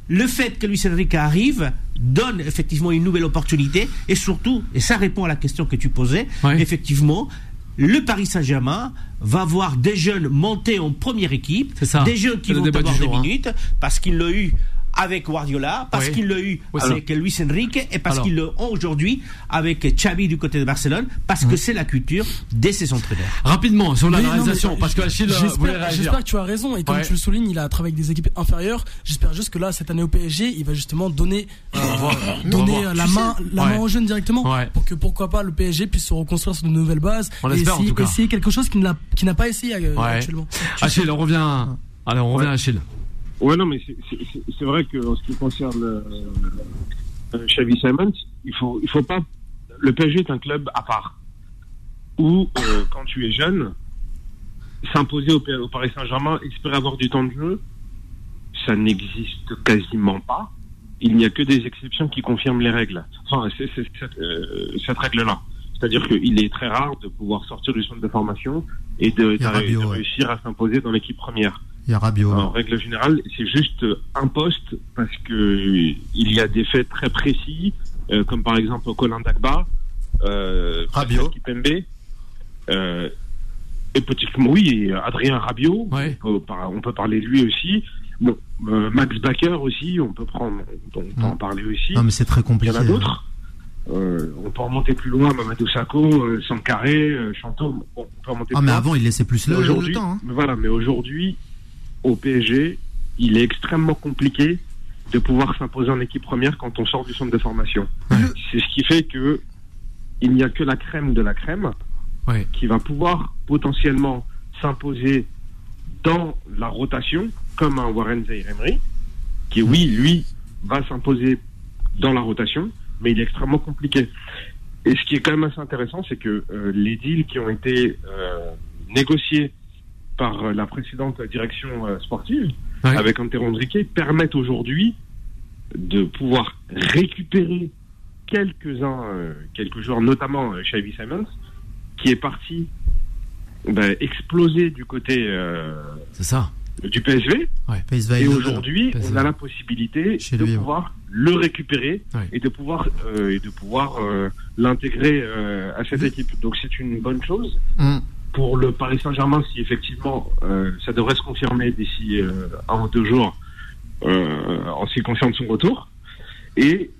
le fait que Luis Enrique arrive donne effectivement une nouvelle opportunité et surtout, et ça répond à la question que tu posais, Ouais. effectivement, le Paris Saint-Germain va voir des jeunes monter en première équipe, des jeunes qui le vont avoir des hein. minutes parce qu'il l'a eu avec Guardiola, parce Oui. qu'ils l'ont eu Oui, avec Luis Enrique et parce qu'ils l'ont aujourd'hui avec Xavi du côté de Barcelone, parce que c'est la culture de ces entraîneurs. Rapidement, sur la réalisation, parce que Achille euh, J'espère que tu as raison et comme Ouais. tu le soulignes, il a travaillé avec des équipes inférieures. J'espère juste que là, cette année au PSG, il va justement donner, euh, donner voir. la main, sais. la Ouais. main aux jeunes directement, Ouais. pour que pourquoi pas le PSG puisse se reconstruire sur de nouvelles bases On et en essayer, tout cas. essayer quelque chose qu'il n'a qui n'a pas essayé euh, Ouais. actuellement. Achille, on revient. Allez, on revient à Achille. Ouais, non, mais c'est- vrai que en ce qui concerne euh, euh, Xavi Simons, il faut, il faut pas. Le PSG est un club à part où, euh, quand tu es jeune, s'imposer au, au Paris Saint-Germain, espérer avoir du temps de jeu, ça n'existe quasiment pas. Il n'y a que des exceptions qui confirment les règles. Enfin, c'est euh, cette règle-là. C'est-à-dire qu'il est très rare de pouvoir sortir du centre de formation et de, réussir à s'imposer dans l'équipe première. Il y a Rabiot. En règle générale, c'est juste un poste parce que il y a des faits très précis, euh, comme par exemple Colin Dagba, euh, Rabiot. Kipembe, euh, et petitement oui, et Adrien Rabiot. Ouais. On, peut, par- on peut parler de lui aussi. Bon, euh, Max Baker aussi, on peut prendre, on peut en parler aussi. Non, mais c'est très Il y compliqué. en a d'autres. Euh, on peut remonter plus loin, Mamadou Sakho, euh, Sankaré, Chanteau. Bon, on peut remonter Ah, plus mais loin. avant, il laissait plus le, le temps. hein. mais voilà, mais aujourd'hui, au PSG, il est extrêmement compliqué de pouvoir s'imposer en équipe première quand on sort du centre de formation. C'est ce qui fait que il n'y a que la crème de la crème Ouais. qui va pouvoir potentiellement s'imposer dans la rotation, comme un Warren Zaïre-Emery, qui oui, lui, va s'imposer dans la rotation, mais il est extrêmement compliqué. Et ce qui est quand même assez intéressant, c'est que euh, les deals qui ont été euh, négociés par euh, la précédente direction euh, sportive Ouais. avec Antero Henrique permettent aujourd'hui de pouvoir récupérer quelques-uns, euh, quelques joueurs, notamment Xavi Simons, qui est parti ben, exploser du côté euh, C'est ça. du PSV. PSV Et aujourd'hui, on a la possibilité Chez de lui, ouais. pouvoir le récupérer Ouais. et de pouvoir euh, et de pouvoir euh, l'intégrer euh, à cette équipe. Donc c'est une bonne chose Mm. Pour le Paris Saint-Germain si effectivement euh, ça devrait se confirmer d'ici euh, un ou deux jours euh, en ce qui concerne son retour. Et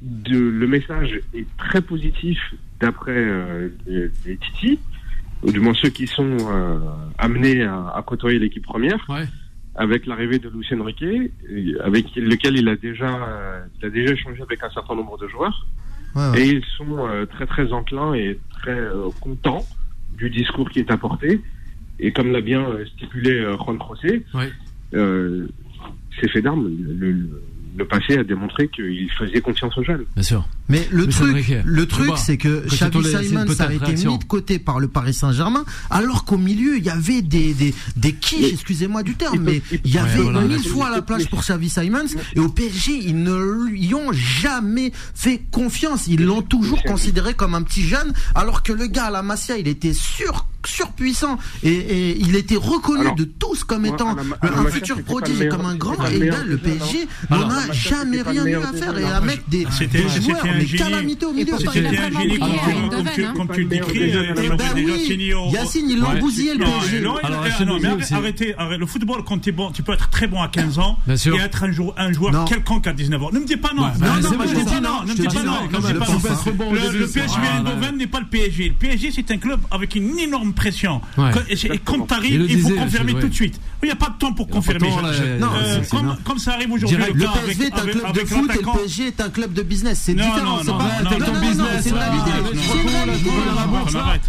de, le message est très positif d'après les, les Titi, ou du moins ceux qui sont amenés à, à côtoyer l'équipe première Ouais. avec l'arrivée de Lucien Riquet, avec lequel il a déjà, il a déjà échangé avec un certain nombre de joueurs, Ouais, ouais. et ils sont euh, très très enclins et très euh, contents du discours qui est apporté. Et comme l'a bien euh, stipulé euh, Juan José, euh, c'est fait d'armes. Le, le- le passé a démontré qu'il faisait confiance aux jeunes. Bien sûr. Mais le truc, le truc, c'est que Xavi Simons a été mis de côté par le Paris Saint-Germain, alors qu'au milieu il y avait des des, des excusez-moi du terme, mais il y Ouais, avait voilà, mille là, fois la place pour Xavi Simons et au PSG ils ne lui ont jamais fait confiance, ils l'ont toujours considéré comme un petit jeune, alors que le gars à la Masia il était sur surpuissant et, et il était reconnu Alors, de tous comme étant à la à un futur prodige et comme un grand et là le PSG n'en a Jamais rien le eu à faire et à après, mettre des, C'était- des c'était joueurs un mais génie. au milieu il C'était un comme à tu- le décris. Yacine, Ouais. bousillé le Non, PSG. arrêtez. Le football, quand t'es bon, tu peux être très bon à 15 ans et être un joueur, quelconque à 19 ans. Ne me dis pas non. Non, je dis. Ne me dis pas Le PSV Ah, Eindhoven n'est pas le PSG. Le PSG, c'est un club avec une énorme pression. Et, quand Il t'arrives, il faut confirmer tout de suite. Il n'y a pas de temps pour Il confirmer. comme- ça arrive aujourd'hui. Le PSV est un avec- club de foot et le. PSG est un club de business. C'est différent. non, c'est non, pas- non, non, ton non, business, c'est une réalité.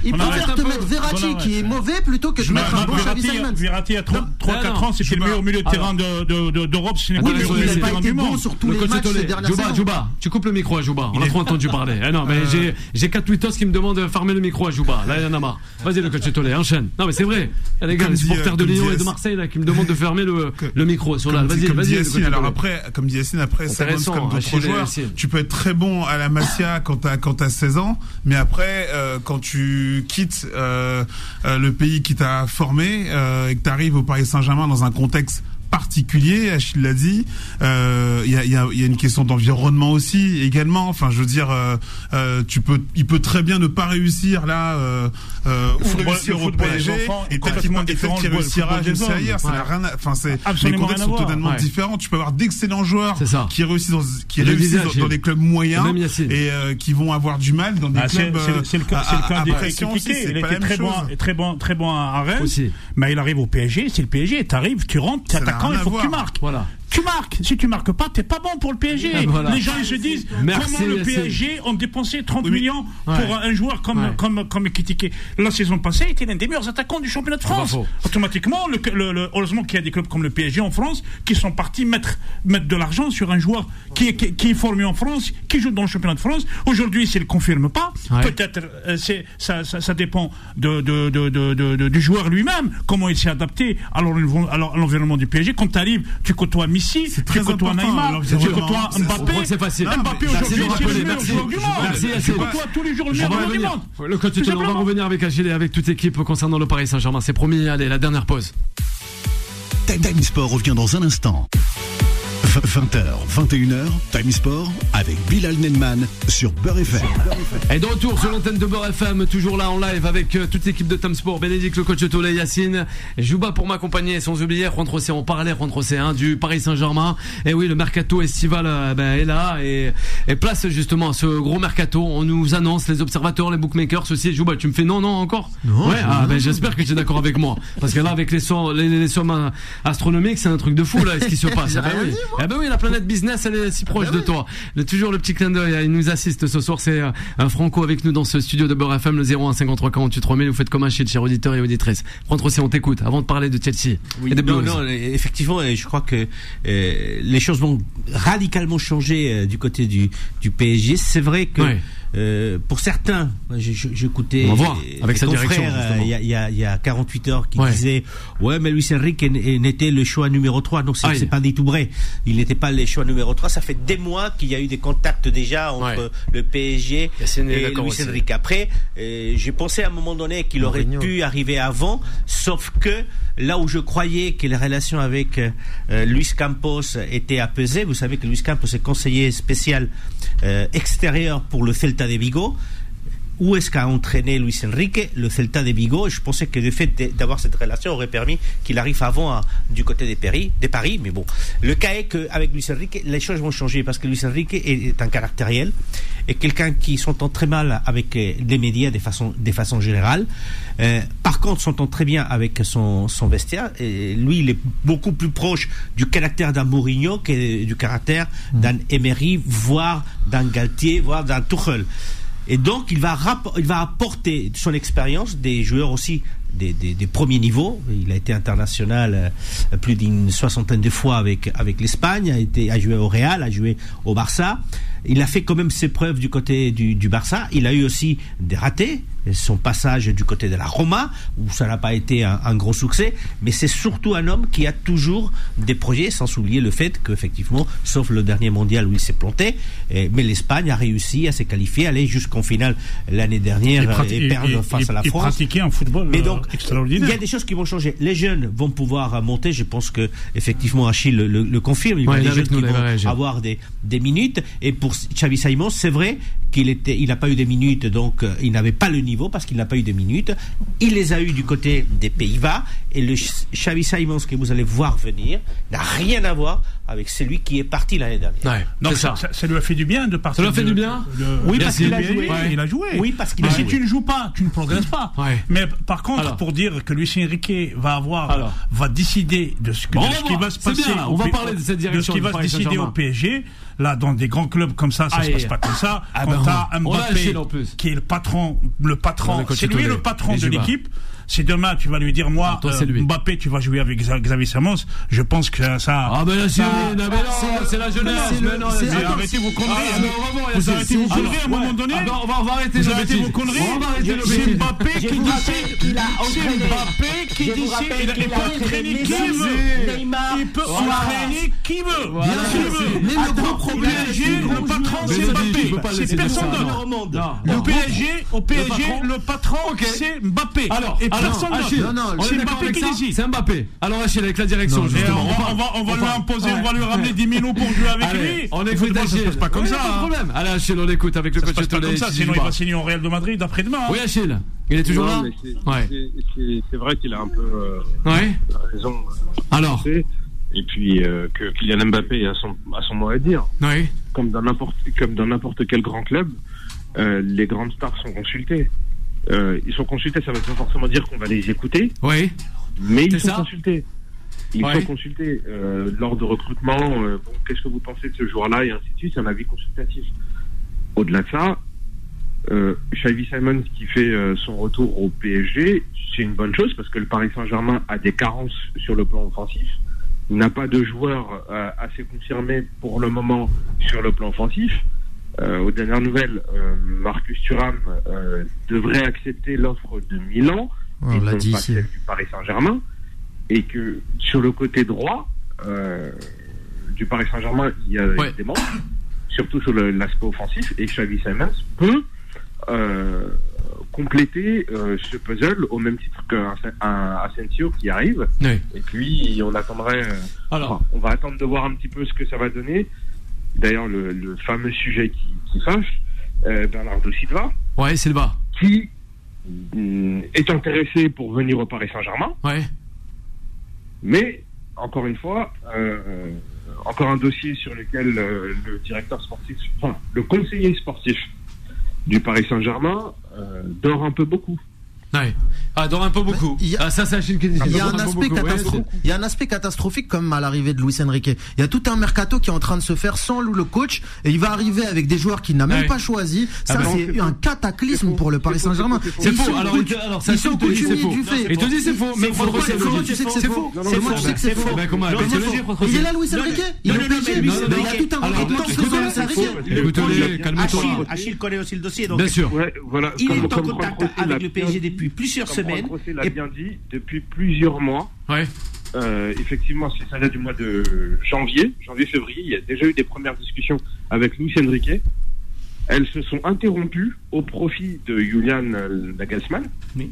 Ils préfèrent te mettre Verratti qui est mauvais plutôt que de Je mettre un bon Xavi Verratti, Simons. Verratti, à 3-4 non, ans, c'était le meilleur milieu de terrain de- de- de- d'Europe, si ce n'est Attends, pas le Oui, meilleur mais milieu il de n'a pas terrain été du bon monde. sur tous Le les matchs ces dernières Jouba. Jouba, tu coupes le micro à Jouba. On a trop entendu parler. Eh non, mais j'ai, j'ai quatre tweetos qui me demandent de fermer le micro à Jouba. Là, il y en a marre. Vas-y, le coach Tollet, enchaîne. Non, mais c'est vrai. Il y a des gars, les supporters euh, de Lyon et de Marseille, là, qui me demandent de fermer le, le micro sur là. Comme, Vas-y, vas-y. alors après, comme Yacine, après, Intéressant, comme d'autres joueurs, tu peux être très bon à la Masia quand t'as, quand t'as 16 ans, mais après, euh, quand tu quittes euh, euh, le pays qui t'a formé et que t'arrives au Paris Saint-Germain dans un contexte particulier. Achille l'a dit. Euh, Il y, a, il y, a, il y a une question d'environnement aussi également. Enfin, je veux dire, euh, euh, tu peux, il peut très bien ne pas réussir là euh, euh, ou football- réussir au PSG et complètement différent qu'il du réussira juste hommes. ailleurs. Ça n'a rien à- Enfin, c'est les contextes à sont totalement Ouais. différents. Tu peux avoir d'excellents joueurs qui réussissent dans, qui réussissent dans, des clubs moyens et euh, qui vont avoir du mal dans des Ah, clubs. c'est- euh, le cas, à- à- à des Il était très bon, très bon, très bon à Rennes. Mais il arrive au PSG, c'est le PSG. T'arrives, tu rentres, t'es Rien il faut que tu marques. Voilà. Tu marques. Si tu marques pas, t'es pas bon pour le PSG. Ah, voilà. Les gens ils se disent Merci, comment le. PSG ont dépensé 30 Oui, mais- millions Ouais. pour un joueur comme Ouais. comme comme Ekitike. La saison passée, il était l'un des meilleurs attaquants du championnat de pas France. Automatiquement, le, le- le- heureusement qu'il y a des clubs comme le PSG en France qui sont partis mettre mettre de l'argent sur un joueur qui est qui, qui est formé en France, qui joue dans le championnat de France. Aujourd'hui, s'il le confirme pas, Ouais. peut-être euh, c'est ça, ça, ça dépend de, de, de, du joueur lui-même, comment il s'est adapté à l'environnement à l'environnement du PSG. Quand tu arrives, tu côtoies Messi, tu très côtoies Neymar, tu Mbappé. c'est facile. Mbappé aujourd'hui, c'est le meilleur joueur du monde. Tu côtoies tous les jours le On meilleur joueur du revenir. monde. Le coach on va revenir avec Achille et avec toute l'équipe concernant le Paris Saint-Germain. C'est promis. Allez, la dernière pause. Time Time Sport revient dans un instant. 20h, 21h, Time Sport avec Bilal Nenman sur Beurre FM. Et de retour sur l'antenne de Beurre FM, toujours là en live avec euh, toute l'équipe de Tam Sport, Bénédicte, le coach Tolé, Yacine, Jouba pour m'accompagner, sans oublier Juan Trocé, on parlait Juan Trocé, hein, du Paris Saint-Germain. Et oui, le mercato estival euh, ben, est là et, et place justement à ce gros mercato. On nous annonce les observateurs, les bookmakers aussi. Jouba, tu me fais non, non encore? Non, Ouais, ah, ben, j'espère que tu es d'accord avec moi. Parce que là, avec les, sommes- les, les sommes euh, astronomiques, c'est un truc de fou là, ce qui se passe. Ah ben oui. Eh ben oui, la planète business, elle est si proche de toi. Le, toujours le petit clin d'œil, il nous assiste ce soir, c'est euh, un Franco avec nous dans ce studio de Beurre FM, le 01 53 48 3000. Vous faites comme un shit, chers auditeurs et auditrices. Rentre aussi, on t'écoute, avant de parler de Chelsea et des non, non, effectivement, je crois que euh, les choses vont radicalement changer euh, du côté du, du PSG. C'est vrai que. Euh, pour certains, j'écoutais euh, avec sa direction, euh, il y, a, il y a- il y a 48 heures qui Ouais. disaient ouais mais Luis Enrique n- n'était le choix numéro 3 non c'est Aïe. c'est pas du tout vrai il n'était pas le choix numéro 3 ça fait des mois qu'il y a eu des contacts déjà entre Ouais. le PSG et d'accord Luis. Enrique après euh, j'ai pensé à un moment donné qu'il aurait pu arriver avant, sauf que là où je croyais que les relations avec euh, Luis Campos étaient apaisées, vous savez que Luis Campos est conseiller spécial euh, extérieur pour le Celta de Vigo. Où est-ce qu'a entraîné Luis Enrique le Celta de Vigo je pensais que le fait d'avoir cette relation aurait permis qu'il arrive avant à- du côté des Paris, des Paris. Mais bon, le cas est qu'avec Luis Enrique, les choses vont changer parce que Luis Enrique est, un caractériel et quelqu'un qui s'entend très mal avec euh, les médias de façon, de façon générale. Euh, par contre, s'entend très bien avec son, vestiaire. Lui, il est beaucoup plus proche du caractère d'un Mourinho que du caractère d'un Emery, voire d'un Galtier, voire d'un Tuchel. Et donc, il va, il va apporter son expérience des joueurs aussi des, des, des premiers niveaux. Il a été international euh, plus d'une soixantaine de fois avec, avec l'Espagne, a, été, a joué au Real, a joué au Barça. Il a fait quand même ses preuves du côté du, du Barça. Il a eu aussi des ratés. Son passage du côté de la Roma, où ça n'a pas été un, un gros succès, mais c'est surtout un homme qui a toujours des projets, sans oublier le fait qu'effectivement, sauf le dernier mondial où il s'est planté, eh, mais l'Espagne a réussi à se qualifier, aller jusqu'en finale l'année dernière prati- et perdre face à la France. pratiquait un football Mais il y a des choses qui vont changer. Les jeunes vont pouvoir monter. Je pense que effectivement Achille le, le- le confirme. Il y a des jeunes qui vont réagir. avoir des, des minutes. Et pour Xavi Simons, c'est vrai qu'il était, il n'a pas eu des minutes, donc euh, il n'avait pas le niveau parce qu'il n'a pas eu des minutes. Il les a eu du côté des Pays-Bas. Et le Xavi Simons que vous allez voir venir n'a rien à voir avec celui qui est parti l'année dernière. Ouais, Donc ça. ça. Lui a fait du bien de partir. Ça lui a fait de- du bien de- Oui, parce qu'il a joué. Ouais, Il a joué. Oui, parce qu'il Mais a si joué. tu ne joues pas, tu ne progresses pas. Ouais. Mais par contre, Alors. pour dire que Luis Enrique va avoir, Alors. va décider de ce, que- Bon, de on va ce qui va se passer. bien. On au va parler de cette de ce direction qui va se décider au PSG. Là, dans des grands clubs comme ça, ça Aïe. se passe pas comme ça. Ah Quand ben, t'as Mbappé, qui est le patron, le patron, c'est lui le patron de l'équipe. Si demain tu vas lui dire, moi, Ah, toi, c'est euh, lui. Mbappé, tu vas jouer avec Xa- Xavi Simons, je pense que ça. Ah ben là, c'est ça- non, mais non, c'est la jeunesse. c'est le- mais non, arrêtez vos conneries. Ah, voir, Vous arrêtez vos conneries à un moment donné. On va, on va arrêter Vous nos arrêtez bêtises. vos conneries. On va arrêter nos C'est. Mbappé qui dit rappelle qu'il a c'est. Mbappé qui dit il, peut a entraîner qui veut. Neymar, Il peut entraîner qui veut. Mais le gros problème, le patron, c'est Mbappé. C'est personne d'autre. Au PSG, au PSG, le patron, c'est Mbappé. Alors, personne d'autre. Achille, Non, non, on c'est Mbappé avec qui ça décide. C'est Mbappé. Alors Achille, avec la direction, justement. on va, on va, on va lui imposer, on va lui ramener 10 millions pour jouer avec lui. on écoute football, ça se Achille. passe pas comme ça. Pas de hein. problème. Allez Achille, on l'écoute avec le coach Tollet. comme ça, sinon il va signer au Real de Madrid après-demain. hein. Oui Achille, il est toujours là c'est- vrai qu'il a un peu euh, raison. euh, Alors Et puis euh, que Kylian Mbappé a son, a son mot à dire. Oui. Comme dans n'importe comme dans n'importe quel grand club, euh, les grandes stars sont consultées. Euh, ils sont consultés, ça ne veut pas forcément dire qu'on va les écouter, Oui. mais ils sont ça consultés. Ils Ouais. sont consultés euh, lors de recrutement. euh, bon, Qu'est-ce que vous pensez de ce joueur-là et ainsi de suite. C'est un avis consultatif. Au-delà de ça, euh, Xavi Simons qui fait euh, son retour au PSG, c'est une bonne chose parce que le Paris Saint-Germain a des carences sur le plan offensif. Il n'a pas de joueur euh, assez confirmé pour le moment sur le plan offensif. Euh, aux dernières nouvelles, euh, Marcus Thuram euh, devrait accepter l'offre de Milan On et non dit pas ici. celle du Paris Saint-Germain, et que sur le côté droit euh, du Paris Saint-Germain, il y a Ouais. des manques, surtout sur le- l'aspect offensif, et Xavi Simons peut euh, compléter euh, ce puzzle au même titre qu'un un Asensio qui arrive, Oui. et puis on attendrait, euh, Alors, enfin, on va attendre de voir un petit peu ce que ça va donner. D'ailleurs, le, le fameux sujet qui, qui fâche, euh, Bernardo Silva, ouais, qui mm, est intéressé pour venir au Paris Saint-Germain, Ouais. mais encore une fois, euh, euh, encore un dossier sur lequel euh, le directeur sportif, enfin le conseiller sportif du Paris Saint-Germain euh, dort un peu beaucoup. Ouais. Ah, dort un peu beaucoup. Il y a- Ah, ça, c'est Achille qui dit. Il y, a un aspect il y a un aspect catastrophique comme à l'arrivée de Luis Enrique. Il y a tout un mercato qui est en train de se faire sans le coach et il va arriver avec des joueurs qu'il n'a même Ouais. pas choisi. Ça, Ah c'est un cataclysme pour le Paris Saint-Germain. C'est Ils faux. sont Alors, alors, ils ça, sont il te dit c'est coutumiers faux. du fait. Il te dit c'est faux. Mais faux. Comment tu sais que c'est faux C'est Comment faux. tu sais que c'est faux Ben, dis, faux. Il est là, Luis Enrique Il est Mais il y a tout un recrutement sur Luis Enrique. Achille, connaît aussi le dossier, Bien sûr. Il est en contact avec le PSG dit, depuis plusieurs comme semaines. José l'a Et- bien dit, depuis plusieurs mois. Ouais. Euh, effectivement, c'est ça date du mois de janvier, janvier-février. Il y a déjà eu des premières discussions avec Luis Enrique. Elles se sont interrompues au profit de Julian Nagelsmann. Oui.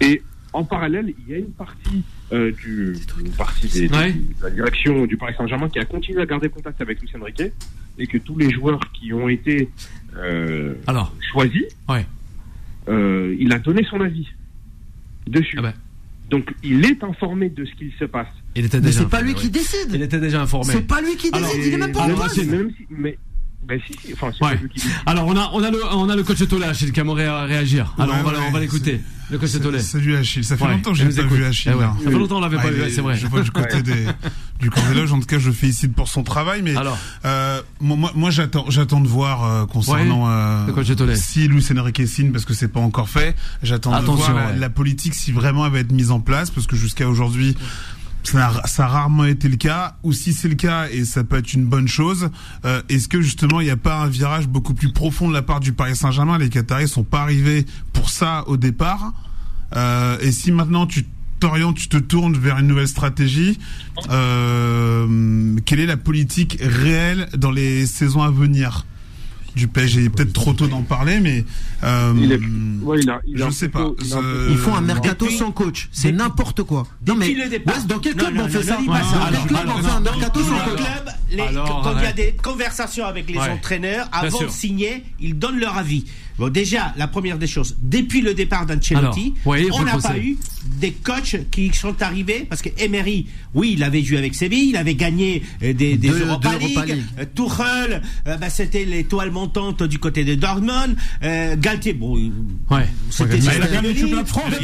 Et en parallèle, il y a une partie euh, du une partie des- Ouais. de la direction du Paris Saint-Germain qui a continué à garder contact avec Luis Enrique et que tous les joueurs qui ont été euh, Alors, choisis, Ouais. Euh, il a donné son avis dessus. Ah ben. Donc il est informé de ce qu'il se passe. il était Mais déjà. c'est pas lui informé, qui ouais. Il décide. était déjà informé. C'est pas lui qui Alors, décide. Il est même pas en poste. Même si, mais, ben si, si, enfin, Ouais. pas qui. Alors on a on a le on a le coach Tollet Achille qui aimerait réagir. Alors Ouais, on va ouais, on va l'écouter. Le coach Tollet. Salut Achille, ça fait Ouais, longtemps que il j'ai pas écoute. vu Achille. Eh ouais, là. Ça fait longtemps qu'on l'avait pas Ah, vu, il est- c'est vrai. Je vois du côté des, du camp des loges. En tout cas, je le félicite pour son travail. Mais Alors, euh, moi, moi, j'attends, j'attends de voir euh, concernant le coach Tollet. euh, si Luis Enrique signe parce que c'est pas encore fait. J'attends de voir la politique si vraiment elle va être mise en place parce que jusqu'à aujourd'hui. Ça a, rarement été le cas, ou si c'est le cas et ça peut être une bonne chose, euh, est-ce que justement il n'y a pas un virage beaucoup plus profond de la part du Paris Saint-Germain? Les Qataris sont pas arrivés pour ça au départ, euh, et si maintenant tu t'orientes, tu te tournes vers une nouvelle stratégie, euh, quelle est la politique réelle dans les saisons à venir? Du PSG Il est peut-être trop tôt d'en parler, mais euh, Il est- ouais, il a- il a je sais pas. il a Ils font un mercato Depuis- sans coach. C'est n'importe quoi. Non mais dans quel club non, on fait non, ça non, Dans quel club on fait un mercato sans coach club, les- Alors, quand il y a des conversations avec les Ouais. entraîneurs, avant de signer, ils donnent leur avis. Bon, déjà, la première des choses, depuis le départ d'Ancelotti, on n'a pas eu des coachs qui sont arrivés, parce que Emery, oui, il avait joué avec Séville, il avait gagné euh, des, des Deux- Europa deux League, League. Euh, Tuchel, euh, bah, c'était l'étoile montante du côté de Dortmund, euh, Galtier, bon, Ouais. c'était Ouais, il a gagné le championnat de France. Il a-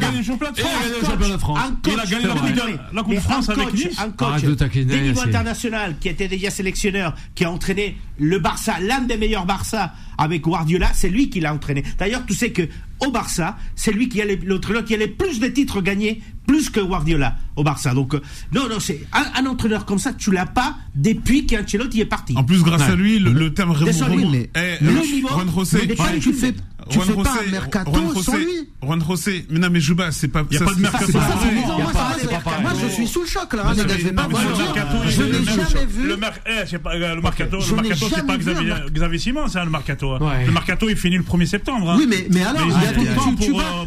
gagné le championnat de Il a France. de Il gagné la Coupe de- de France un avec coach, Nice. Un coach de des niveaux Yassine. international qui était déjà sélectionneur, qui a entraîné le Barça, l'un des meilleurs Barça avec Guardiola, c'est lui qui l'a entraîné. D'ailleurs, tu sais que au Barça, c'est lui qui a les- l'entraîneur qui a les plus de titres gagnés, plus que Guardiola au Barça. Donc euh, non, non, c'est un, un entraîneur comme ça, tu l'as pas depuis qu'Ancelotti est parti. En plus, grâce Ouais. à lui, le, le terme Désolé, remont- mais- le niveau- Juan José, mais ouais, tu fais- tu fais pas un mercato sans lui. Juan José, mais non, mais Juba, c'est pas. Il n'y a pas de mercato. Moi, je suis sous le choc, là, hein, les gars. Je pas n'ai jamais vu. Le mercato, c'est pas Xavier Simon, c'est le mercato. Le mercato, il finit le 1er septembre. Oui, mais alors,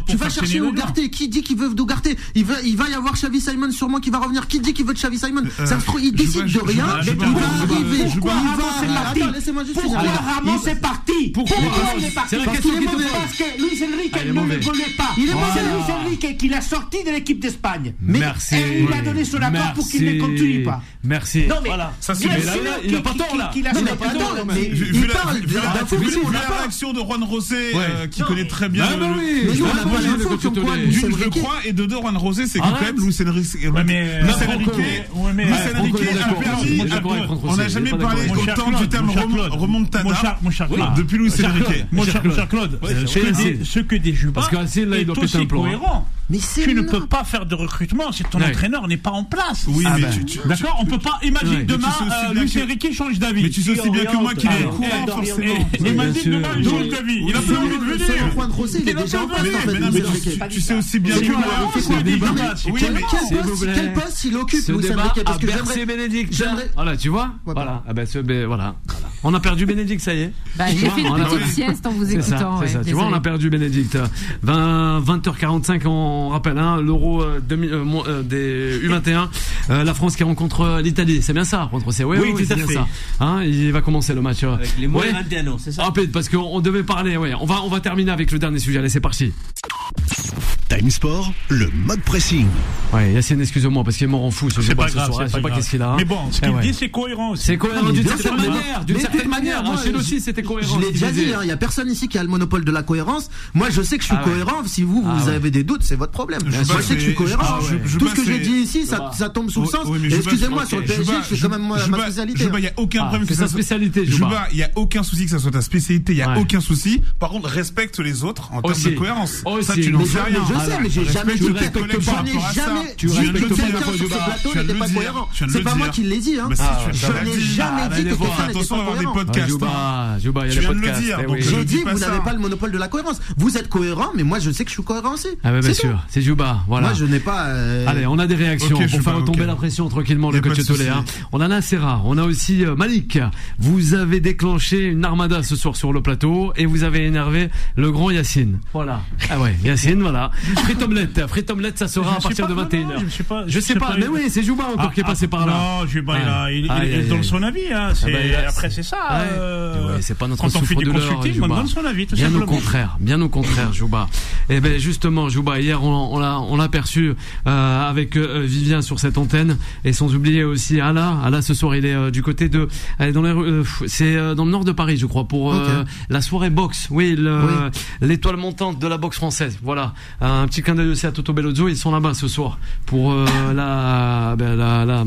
tu vas chercher Ougarté. Qui dit qu'il veut Ougarté il va, il va y avoir Xavi Simon sûrement qui va revenir. Qui dit qu'il veut Xavi Simon? Ça se trouve, il décide de rien. Il va arriver. Pourquoi Ramos est parti? Pourquoi Ramos est parti? Pourquoi il est parti mauvais. Parce que Luis Enrique ah, ne mauvais. le voulait pas. Il est voilà. C'est Luis Enrique qui l'a sorti de l'équipe d'Espagne. Merci. Et il a donné son accord pour qu'il ne continue pas. Merci. Non, mais voilà. Ça, c'est il n'a pas tort là. Il n'a pas tort. Il parle Vu la réaction de Juan Rosé, euh, qui connaît très bien. Ah, oui. Je crois, et de deux, Juan Rosé, c'est quand même Luis Enrique. Luis euh, Enrique a permis. On n'a jamais parlé autant du terme remontada depuis Luis Enrique. Mon cher Claude ce que des Juba Parce qu'Ancel, là, il. Mais tu ne peux pas faire de recrutement si ton ouais. entraîneur n'est pas en place. Oui, ah mais ben. d'accord, on peut pas imaginer ouais. demain euh, Lucien Riquet change d'avis. Mais tu sais aussi bien que moi qu'il est au courant forcément. Imagine demain il change d'avis. Il a plus envie de venir. C'est le point de Rosé, il est déjà en place. Tu sais aussi bien que moi. Quel poste il occupe Lucien Riquet Parce que Bénédicte. Voilà, tu vois Voilà. Ah ben voilà. On a perdu Bénédicte, ça y est. J'ai fait une petite sieste en vous écoutant. Tu vois, on a perdu Bénédicte. 20h45, on rappelle, hein, l'euro euh, euh, euh, des U21. La France qui rencontre l'Italie, c'est bien ça rencontre, Oui, oui, oui c'est bien ça. Hein, il va commencer le match. Avec les mots ouais. c'est ça ah, Rapide, parce qu'on devait parler, on va terminer avec le dernier sujet. Allez, c'est parti. Time Sport, le mode pressing. Ouais, Yacine, excusez-moi, parce qu'il m'en rend fou. C'est pas, pas grave, c'est pas, pas qu'est-ce qu'il a. Mais bon, ce eh qu'il dit, c'est cohérent. C'est cohérent d'une certaine manière. D'une certaine manière, moi, chez nous aussi, c'était cohérent. Je l'ai déjà dit, il hein, y a personne ici qui a le monopole de la cohérence. Moi, je sais que je suis ah cohérent. Si vous, vous ah avez des doutes, c'est votre problème. Je sais que je suis cohérent. Ah Tout ce que j'ai dit ici, ça tombe sous le sens. Excusez-moi, sur le PSG, c'est quand même ma spécialité. Il hein. n'y a aucun problème. C'est sa spécialité, Juba. Il n'y a aucun souci que ça soit ta spécialité. Il n'y a aucun souci. Par contre, respecte les autres en termes de cohérence. Ça, tu n'en sais rien sais, mais j'ai jamais dit quelque part. Je jamais. Tu respectes pas l'info du bar. Ce plateau n'était pas cohérent. C'est pas moi qui l'ai dit. Hein. Je n'ai jamais dit que quelqu'un n'était pas cohérent. Ah, il y a des podcasts. J'ai dit, vous n'avez pas le monopole de la cohérence. Vous êtes cohérent, mais moi, je sais que je suis cohérent aussi. Ah, bah, bien sûr. C'est Jouba. Voilà. Moi, je n'ai pas. Euh, Allez, on a des réactions pour faire retomber la pression tranquillement, le coach Tolé. Hein. On en a assez rare. On a aussi euh, Malik. Vous avez déclenché une armada ce soir sur le plateau et vous avez énervé le grand Yacine. Voilà. Ah ouais, Yacine, voilà. Free Omelette. Free Omelette, ça sera à partir de 21h. Je sais pas. Je sais pas. Mais oui, c'est Jouba encore ah, qui est passé ah, par là. Non, Juba, ah. il donne son avis. Hein. Bah, après, c'est ça. Euh, c'est pas notre souffre de l'heure. donne son avis, tout Bien au contraire. Bien au contraire, Jouba. Et ben justement, Jouba, hier, on l'a on l'a perçu euh, avec euh, Vivien sur cette antenne. Et sans oublier aussi Ala. Ala, ce soir, il est du côté de. dans les C'est dans le nord de Paris, je crois, pour la soirée boxe. Oui, l'étoile montante de la boxe française. Voilà petit clin d'œil aussi à Toto Bellozzo. Ils sont là-bas ce soir pour euh, ben, la,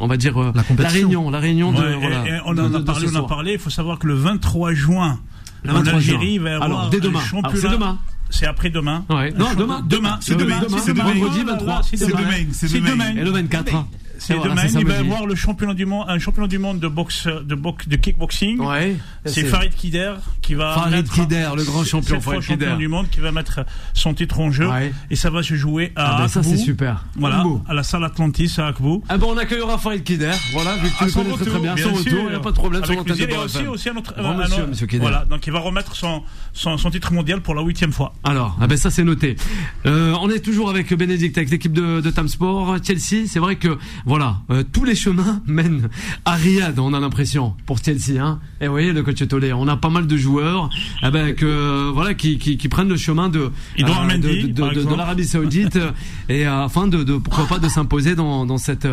on va dire euh, la, la réunion, la réunion de, et, on, en a parlé. Il faut savoir que le 23 juin, l'Algérie va avoir Alors, dès demain. C'est demain. C'est après-demain. Ouais. Non, demain. Demain. C'est demain. Vendredi 23. C'est demain. C'est demain. Et le 24. Et vrai, demain, il va y avoir le championnat du monde, un championnat du monde de boxe, de boxe, de kickboxing. Ouais, c'est Farid Kider qui va. Farid Kider, le grand champion, Farid Kider. du monde qui va mettre son titre en jeu. Ouais. Et ça va se jouer à. Ah ben ça, c'est super. Voilà. Combo. À la salle Atlantis à Akbou. Ah ben, on accueillera Farid Kider. Voilà, vu que tu ah, le connais retour, très bien. bien son retour, il n'y a pas de problème. Avec plaisir. Il aussi, aussi un autre. Euh, monsieur, monsieur Kider. Voilà. Donc, il va remettre son, son, son titre mondial pour la huitième fois. Alors, ah ben, ça, c'est noté. Euh, on est toujours avec Bénédicte, avec l'équipe de, de Tam Sport. Chelsea, c'est vrai que voilà, euh, tous les chemins mènent à Riyad, on a l'impression, pour Chelsea. Hein. Et vous voyez, le coach Tolé, on a pas mal de joueurs eh ben, que, euh, voilà, qui, qui, qui, prennent le chemin de, euh, de, de, de l'Arabie Saoudite euh, et afin de, pourquoi pas de s'imposer dans, dans, cette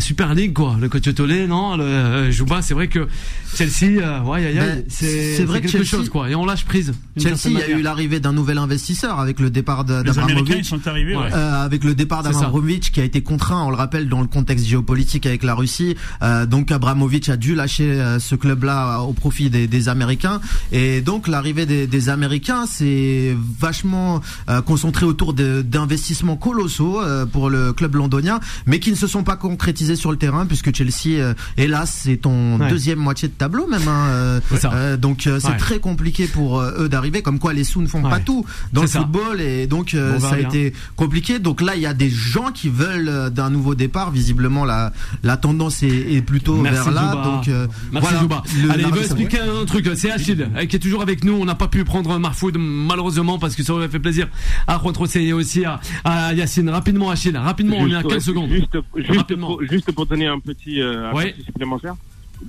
Super League. Quoi. Le coach Tolé, non, le, Jouba, c'est vrai que Chelsea, ouais, ben, c'est quelque chose. Quoi. Et on lâche prise. Chelsea, il y a eu l'arrivée d'un nouvel investisseur avec le départ d'Abramovic. Avec le départ qui a été contraint, on le rappelle, dans le contexte géopolitique avec la Russie. Euh, donc Abramovich a dû lâcher euh, ce club-là au profit des, des Américains. Et donc l'arrivée des, des Américains, c'est vachement euh, concentré autour d'investissements colossaux euh, pour le club londonien, mais qui ne se sont pas concrétisés sur le terrain, puisque Chelsea, hélas, c'est ton Ouais. deuxième moitié de tableau même. hein, euh, donc c'est Ouais. très compliqué pour eux d'arriver. Comme quoi les sous ne font Ouais. pas tout dans le ça. football, et donc Bon, ça a bien. été compliqué. Donc là, il y a des gens qui veulent d'un nouveau départ. Visiblement, la la tendance est, est plutôt Merci vers là. Jouba. Donc euh, Merci voilà. Jouba. Le- Allez, il veut expliquer un truc. C'est Achille euh, qui est toujours avec nous. On n'a pas pu prendre Marfoud malheureusement parce que ça aurait fait plaisir à Juan et aussi à, à Yacine. Rapidement Achille, rapidement, on est à Juste, 15 ouais, seconde. Juste, juste, pour, juste pour donner un petit, euh, un Ouais. petit supplémentaire.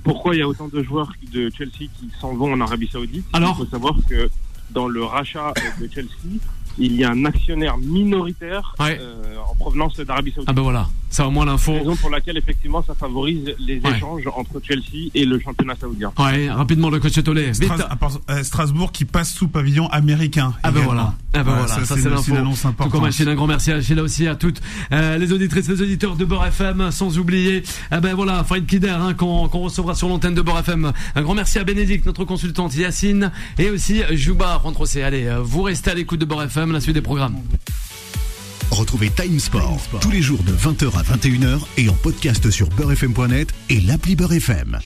Pourquoi il y a autant de joueurs de Chelsea qui s'en vont en Arabie Saoudite? Alors Il faut savoir que dans le rachat euh, de Chelsea, il y a un actionnaire minoritaire Ouais. euh, en provenance d'Arabie Saoudite. Ah ben voilà, ça au moins l'info. Raison pour laquelle effectivement ça favorise les Ouais. échanges entre Chelsea et le championnat saoudien. Ouais, rapidement le coach Tollet. Vite. Stras- à part- euh, Strasbourg qui passe sous pavillon américain. Ah ben également. voilà, ah ben Ouais, voilà, ça, c'est une- l'info. une annonce Tout importante. comme Achille, un grand merci à Achille aussi à toutes euh, les auditrices, les auditeurs de Beurre FM, sans oublier, ah ben voilà, Fred Kider, hein, qu'on qu'on recevra sur l'antenne de Beurre FM. Un grand merci à Bénédicte, notre consultante Yacine, et aussi Jouba Rentrocé. Allez, euh, vous restez à l'écoute de Beurre FM, la suite des programmes. Retrouvez Time Sport tous les jours de 20h à 21h et en podcast sur beurrefm.net et l'appli Beurre FM.